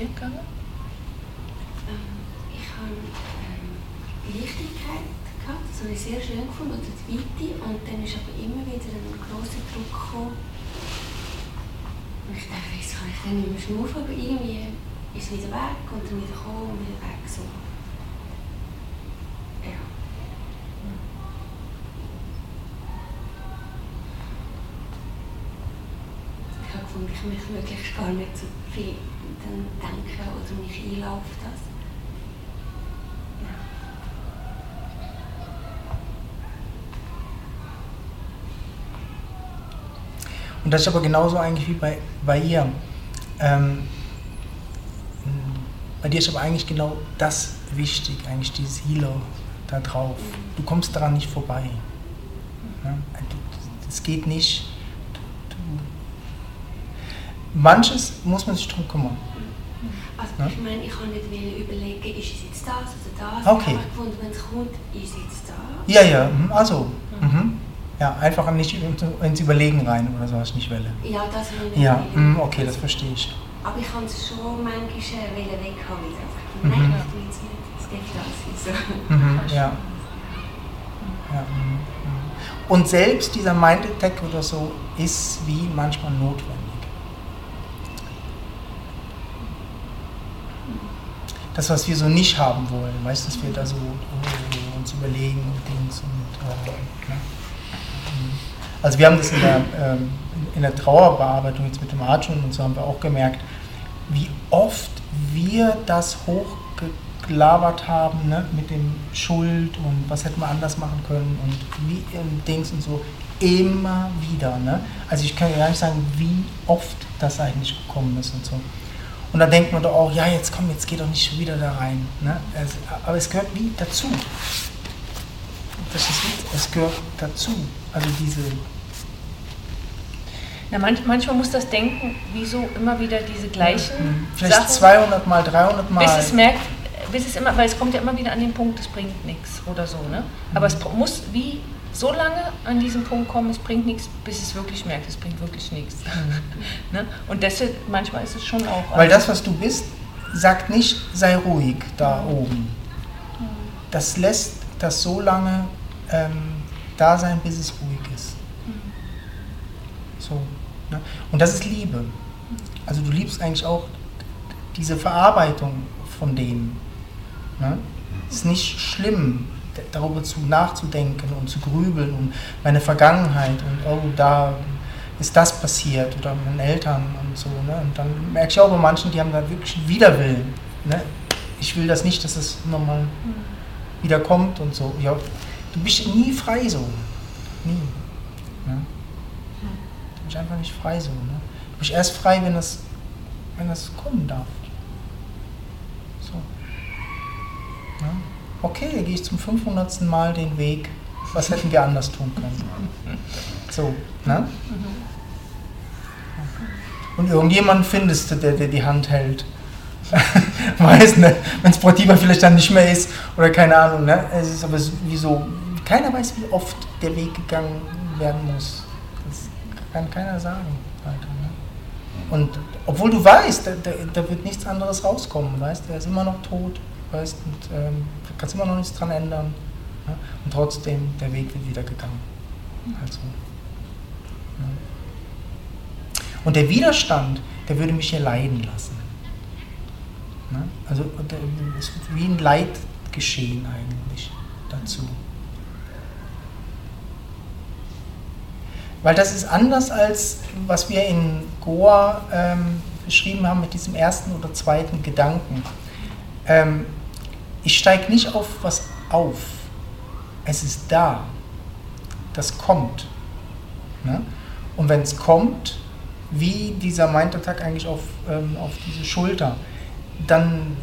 Ähm, ich habe Leichtigkeit gehabt, das habe ich sehr schön gefunden, und die Weite. Und dann ist aber immer wieder ein grosser Druck gekommen. Und ich dachte, jetzt kann ich dann nicht mehr schnaufen, aber irgendwie ist es wieder weg und dann wieder gekommen und wieder weg. So. Ja. Ich habe gefunden, ich möchte möglichst gar nicht so viel dann denken oder mich einlaufen auf das. Und das ist aber genauso eigentlich wie bei, bei ihr. Ähm, bei dir ist aber eigentlich genau das wichtig, eigentlich dieses Healer da drauf. Du kommst daran nicht vorbei. Es geht nicht. Du, manches muss man sich drum kümmern. Also Ja. ich meine, ich kann nicht überlegen, ist es jetzt das oder das. Okay. Ich habe gefunden, wenn es kommt, ist es jetzt das. Ja, ja, mhm, also. Mhm. Ja, einfach nicht ins Überlegen rein oder so, was ich nicht will. Ja, das will ich nicht. Ja, mhm, okay, das verstehe ich. Aber ich kann es schon manchmal äh, weghaben. Also, Mhm. Nein, ich will es nicht. Es gibt das. Mhm, ja. ja mhm, mhm. Und selbst dieser Mind Attack oder so ist wie manchmal notwendig. Das, was wir so nicht haben wollen, weißt du, dass wir da so oh, uns überlegen und Dings und äh, ne? Also wir haben das in der, ähm, in der Trauerbearbeitung jetzt mit dem Arjun und so haben wir auch gemerkt, wie oft wir das hochgelabert haben ne, mit dem Schuld und was hätten wir anders machen können und wie ähm, Dings und so immer wieder. Ne? Also ich kann ja gar nicht sagen, wie oft das eigentlich gekommen ist und so. Und dann denkt man doch auch, ja jetzt komm, jetzt geh doch nicht schon wieder da rein. Ne? Es, aber es gehört wie dazu. Das ist, es gehört dazu. Also diese Na, manch, manchmal muss das Denken, wieso immer wieder diese gleichen Mhm. Vielleicht Sachen, 200 Mal, 300 Mal. bis es merkt, bis es immer, weil es kommt ja immer wieder an den Punkt, es bringt nichts oder so, ne? Aber es br- muss wie so lange an diesen Punkt kommen, es bringt nichts, bis es wirklich merkt, es bringt wirklich nichts. ne? Und deshalb, manchmal ist es schon auch. Weil das, was du bist, sagt nicht, sei ruhig da oben. Das lässt das so lange ähm, da sein, bis es ruhig ist. So. Ne? Und das ist Liebe. Also du liebst eigentlich auch diese Verarbeitung von dem. Ne? Es ist nicht schlimm, darüber zu nachzudenken und zu grübeln und meine Vergangenheit und oh, da ist das passiert oder meinen Eltern und so. Ne? Und dann merke ich auch bei manchen, die haben da wirklich einen Widerwillen. Ne? Ich will das nicht, dass es nochmal wieder kommt und so. Ja, du bist nie frei so. Nie. Ne? Du bist einfach nicht frei so. Ne? Du bist erst frei, wenn das, wenn das kommen darf. So. Ne? Okay, gehe ich zum 500. Mal den Weg. Was hätten wir anders tun können? So, ne? Und irgendjemanden findest du, der dir die Hand hält. Weiß nicht, wenn es Sportiver vielleicht dann nicht mehr ist oder keine Ahnung. Ne? Es ist aber wie so, keiner weiß, wie oft der Weg gegangen werden muss. Das kann keiner sagen. Alter, ne? Und obwohl du weißt, da, da, da, wird nichts anderes rauskommen, weißt der ist immer noch tot, weißt und ähm, du kannst immer noch nichts dran ändern. Ne? Und trotzdem, der Weg wird wieder gegangen. Also, ne? Und der Widerstand, der würde mich hier leiden lassen. Ne? Also es ist wie ein Leidgeschehen eigentlich dazu. Weil das ist anders als was wir in Goa ähm, beschrieben haben mit diesem ersten oder zweiten Gedanken. Ähm, ich steige nicht auf was auf. Es ist da. Das kommt. Ne? Und wenn es kommt, wie dieser Mind-Attack eigentlich auf, ähm, auf diese Schulter, dann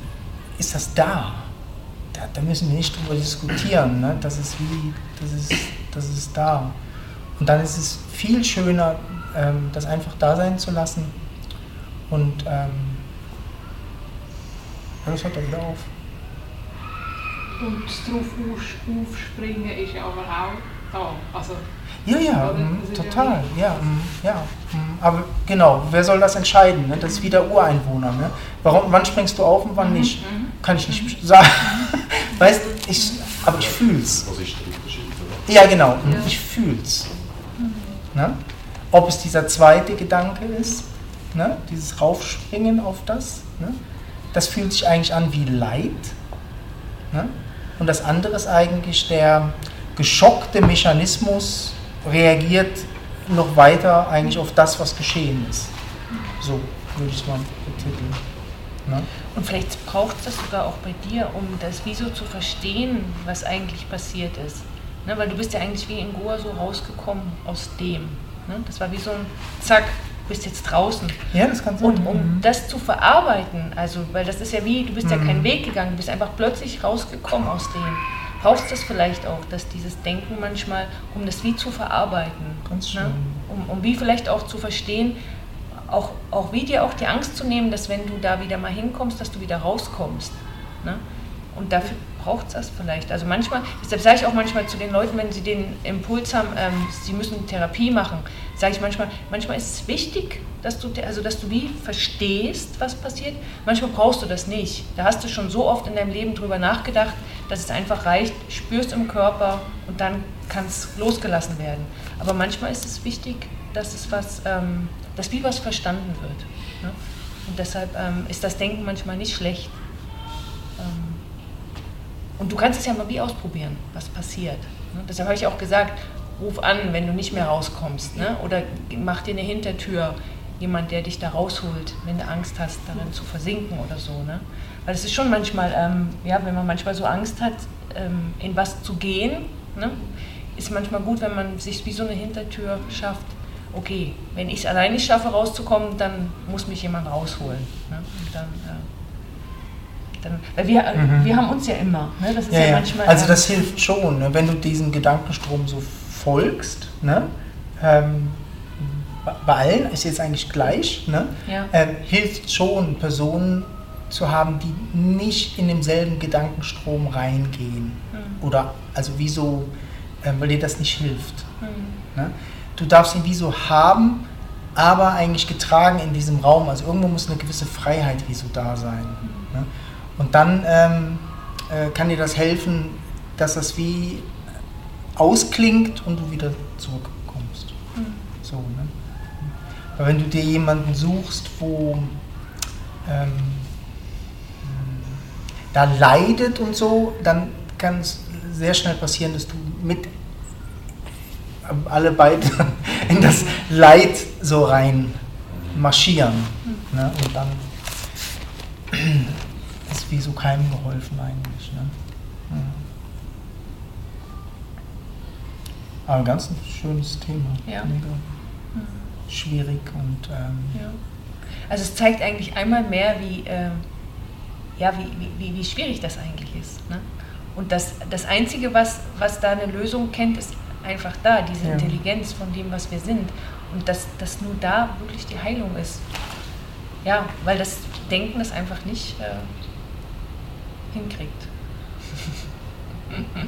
ist das da. Da, da müssen wir nicht drüber diskutieren. Ne? Das ist wie, das ist, das ist da. Und dann ist es viel schöner, ähm, das einfach da sein zu lassen. Und ähm, das hört dann wieder auf. Und drauf aufspringen ist aber auch da. Also ja, ja, mh, total. Ja, mh, ja mh. Aber genau, wer soll das entscheiden? Ne? Das ist wie der Ureinwohner. Ne? Warum, wann springst du auf und wann nicht? Mhm. Kann ich nicht sagen. weißt ich, aber ich fühl's. Ja, genau, ja. ich fühl's. Ne? Ob es dieser zweite Gedanke ist, ne? dieses Raufspringen auf das, ne? das fühlt sich eigentlich an wie Leid. Ne? Und das andere ist eigentlich der geschockte Mechanismus, reagiert noch weiter eigentlich auf das, was geschehen ist. So würde ich es mal betiteln. Ne? Und vielleicht braucht es das sogar auch bei dir, um das Wieso zu verstehen, was eigentlich passiert ist. Ne? Weil du bist ja eigentlich wie in Goa so rausgekommen aus dem. Ne? Das war wie so ein Zack, bist jetzt draußen. Ja, das kann sein. Und um mhm. das zu verarbeiten, also, weil das ist ja wie, du bist mhm. ja keinen Weg gegangen, du bist einfach plötzlich rausgekommen aus dem brauchst das vielleicht auch, dass dieses Denken manchmal, um das wie zu verarbeiten, Ganz schön. Ne? Um, um wie vielleicht auch zu verstehen, auch, auch wie dir auch die Angst zu nehmen, dass wenn du da wieder mal hinkommst, dass du wieder rauskommst. Ne? Und dafür braucht es das vielleicht. Also manchmal, deshalb sage ich auch manchmal zu den Leuten, wenn sie den Impuls haben, ähm, sie müssen Therapie machen, sage ich manchmal, manchmal ist es wichtig, dass du, also dass du wie verstehst, was passiert. Manchmal brauchst du das nicht. Da hast du schon so oft in deinem Leben drüber nachgedacht, dass es einfach reicht, spürst im Körper und dann kann es losgelassen werden. Aber manchmal ist es wichtig, dass es was, ähm, dass wie was verstanden wird. Ne? Und deshalb ähm, ist das Denken manchmal nicht schlecht. Ähm, und du kannst es ja mal wie ausprobieren, was passiert. Ne? Deshalb habe ich auch gesagt, ruf an, wenn du nicht mehr rauskommst. Ne? Oder mach dir eine Hintertür, jemand, der dich da rausholt, wenn du Angst hast, darin zu versinken oder so. Ne? Weil es ist schon manchmal, ähm, ja, wenn man manchmal so Angst hat, ähm, in was zu gehen, ne, ist manchmal gut, wenn man sich wie so eine Hintertür schafft. Okay, wenn ich es allein nicht schaffe, rauszukommen, dann muss mich jemand rausholen. Ne? Und dann, äh, dann, weil wir, mhm. wir haben uns ja immer. Ne? Das ist ja, ja, manchmal. Also das hilft schon, ne? wenn du diesem Gedankenstrom so folgst. Ne? Ähm, bei allen ist jetzt eigentlich gleich. Ne? Ja. Ähm, hilft schon Personen zu haben, die nicht in demselben Gedankenstrom reingehen. Mhm. Oder also wieso, äh, weil dir das nicht hilft. Mhm. Ne? Du darfst ihn wie so haben, aber eigentlich getragen in diesem Raum. Also irgendwo muss eine gewisse Freiheit wie so da sein. Mhm. Ne? Und dann ähm, äh, kann dir das helfen, dass das wie ausklingt und du wieder zurückkommst. Mhm. So, ne? Aber wenn du dir jemanden suchst, wo ähm, da leidet und so, dann kann es sehr schnell passieren, dass du mit alle beide in das Leid so rein marschieren. Ne? Und dann ist wie so keinem geholfen eigentlich. Ne? Ja. Aber ein ganz schönes Thema. Ja. Mega schwierig und ähm, Ja. Also es zeigt eigentlich einmal mehr, wie, ähm, ja, wie, wie, wie, wie schwierig das eigentlich ist. Ne? Und das, das Einzige, was, was da eine Lösung kennt, ist einfach da, diese Ja. Intelligenz von dem, was wir sind. Und dass, dass nur da wirklich die Heilung ist. Ja, weil das Denken das einfach nicht äh, hinkriegt.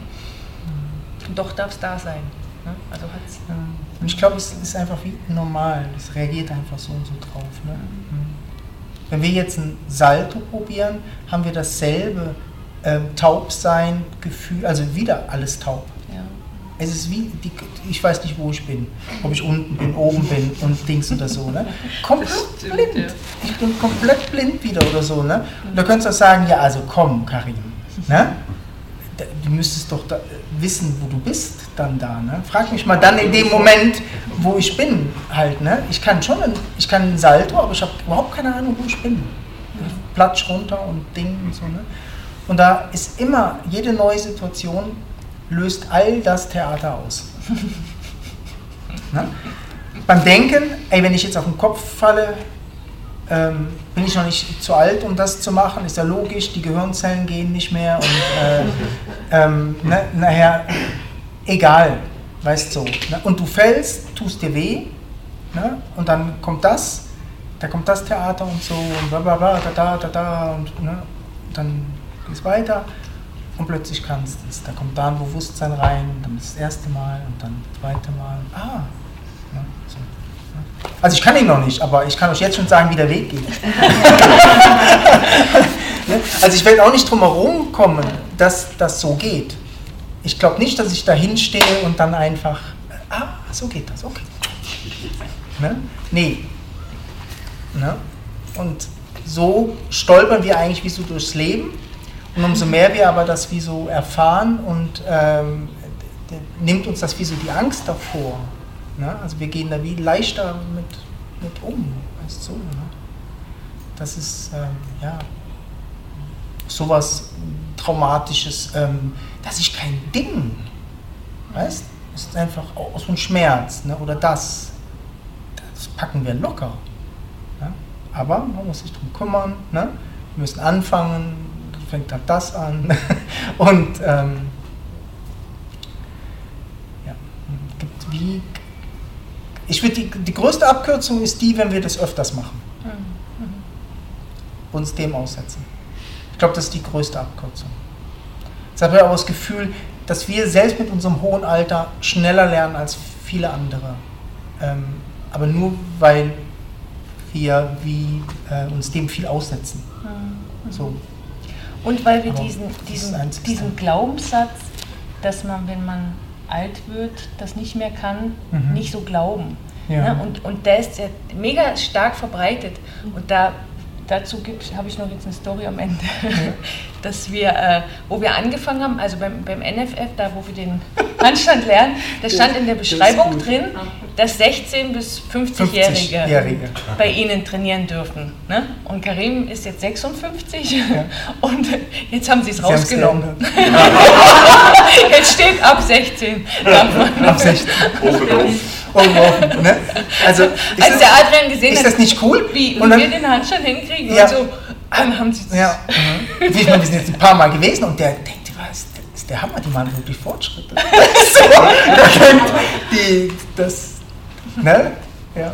Und doch darf es da sein. Ne? Also hat's, Ja. Und ich glaube, es ist einfach wie normal. Es reagiert einfach so und so drauf. Ne? Mhm. Wenn wir jetzt ein Salto probieren, haben wir dasselbe ähm, Taubsein, Gefühl, also wieder alles taub. ja. Es ist wie, die, ich weiß nicht, wo ich bin. Ob ich unten bin, oben bin und Dings oder so. Ne? Komplett stimmt, blind. ja. Ich bin komplett blind wieder oder so. Ne? Und da könntest du auch sagen, ja, also komm, Karim. Ne? Du müsstest doch wissen, wo du bist dann da. Ne? Frag mich mal dann in dem Moment, wo ich bin halt. Ne? Ich kann schon, ein, ich kann einen Salto, aber ich habe überhaupt keine Ahnung, wo ich bin. Platsch runter und Ding und so. Ne? Und da ist immer, jede neue Situation löst all das Theater aus. ne? Beim Denken, ey, wenn ich jetzt auf den Kopf falle, ähm, bin ich noch nicht zu alt, um das zu machen, ist ja logisch, die Gehirnzellen gehen nicht mehr und äh, ähm, ne, nachher, egal, weißt so. Ne? Und du fällst, tust dir weh ne? und dann kommt das, da kommt das Theater und so und bla bla bla, da da da da und ne? dann geht es weiter und plötzlich kannst du es. Da kommt da ein Bewusstsein rein, dann das erste Mal und dann das zweite Mal. Ah? Also ich kann ihn noch nicht, aber ich kann euch jetzt schon sagen, wie der Weg geht. Also ich werde auch nicht drum herum kommen, dass das so geht. Ich glaube nicht, dass ich da hinstehe und dann einfach, ah, so geht das, okay. Ne? Nee. Ne? Und so stolpern wir eigentlich wie so durchs Leben. Und umso mehr wir aber das wie so erfahren und ähm, nimmt uns das wie so die Angst davor. Ne? Also wir gehen da wie leichter mit, mit um. Weißt du? Ne? Das ist, ähm, ja, sowas Traumatisches, ähm, das ist kein Ding. Weißt Es ist einfach aus ein Schmerz ne? oder das. Das packen wir locker. Ne? Aber man muss sich darum kümmern. Ne? Wir müssen anfangen, fängt halt das an. Und ähm, ja, gibt wie. Ich würde die, die größte Abkürzung ist die, wenn wir das öfters machen. Uns dem aussetzen. Ich glaube, das ist die größte Abkürzung. Jetzt habe ich auch das Gefühl, dass wir selbst mit unserem hohen Alter schneller lernen als viele andere. Ähm, aber nur weil wir wie, äh, uns dem viel aussetzen. So. Und weil wir Aber diesen, diesen, diesen Glaubenssatz, dass man, wenn man alt wird, das nicht mehr kann, Mhm. nicht so glauben. Ja. Ne? Und, und der ist ja mega stark verbreitet. Und da, dazu habe ich noch jetzt eine Story am Ende, dass wir, äh, wo wir angefangen haben, also beim, beim NFF, da wo wir den Handstand lernen, da stand in der Das Beschreibung gut. drin, dass 16- bis 50-Jährige 50-Jährige. bei Ihnen trainieren dürfen. Ne? Und Karim ist jetzt 56 und jetzt haben Sie es rausgenommen. Jetzt steht ab 16. darf man. Ab 16. Umgeworfen, ne? Also, ist, Als das, der Adrian gesehen ist hat, das nicht cool? wie, wie Und dann- wir den Handstand hinkriegen, Ja. und so, dann haben Sie Ja. Mhm. Ich meine, wir sind jetzt ein paar Mal gewesen und der denkt, was, ist der Hammer, die machen wirklich Fortschritte. so, der kennt die, das, ne? Ja.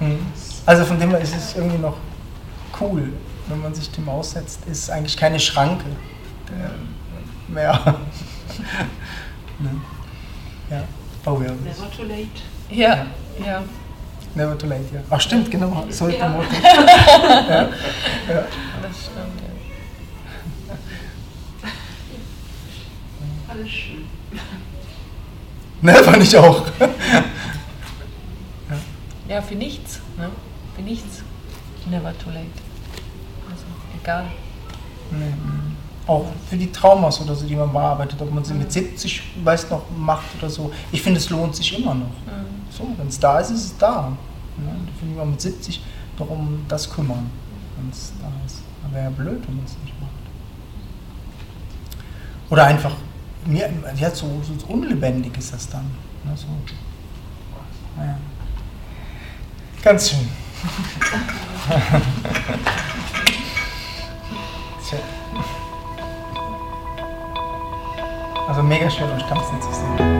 Mhm. Also von dem her ist es irgendwie noch cool, wenn man sich dem aussetzt, ist eigentlich keine Schranke mehr. ne? Ja. Oh ja. Never too late. Ja, ja. Never too late, ja. Ach stimmt, genau. So ist der Ja. Motto. ja. Ja. Das stimmt. Ja. Alles schön. Ne, fand ich auch. ja, für nichts. Ne? Für nichts. Never too late. Also, egal. Nee. Auch für die Traumas oder so, die man bearbeitet, ob man sie mit 70, weiß noch, macht oder so. Ich finde, es lohnt sich immer noch. So, wenn es da ist, ist es da. Ja. irgendwann mit 70 noch um das kümmern, wenn es da ist. Wäre ja blöd, wenn man es nicht macht. Oder einfach, ja, so, so unlebendig ist das dann. Ne, so. Naja. Ganz schön. Also mega schön, euch tanzen zu sehen.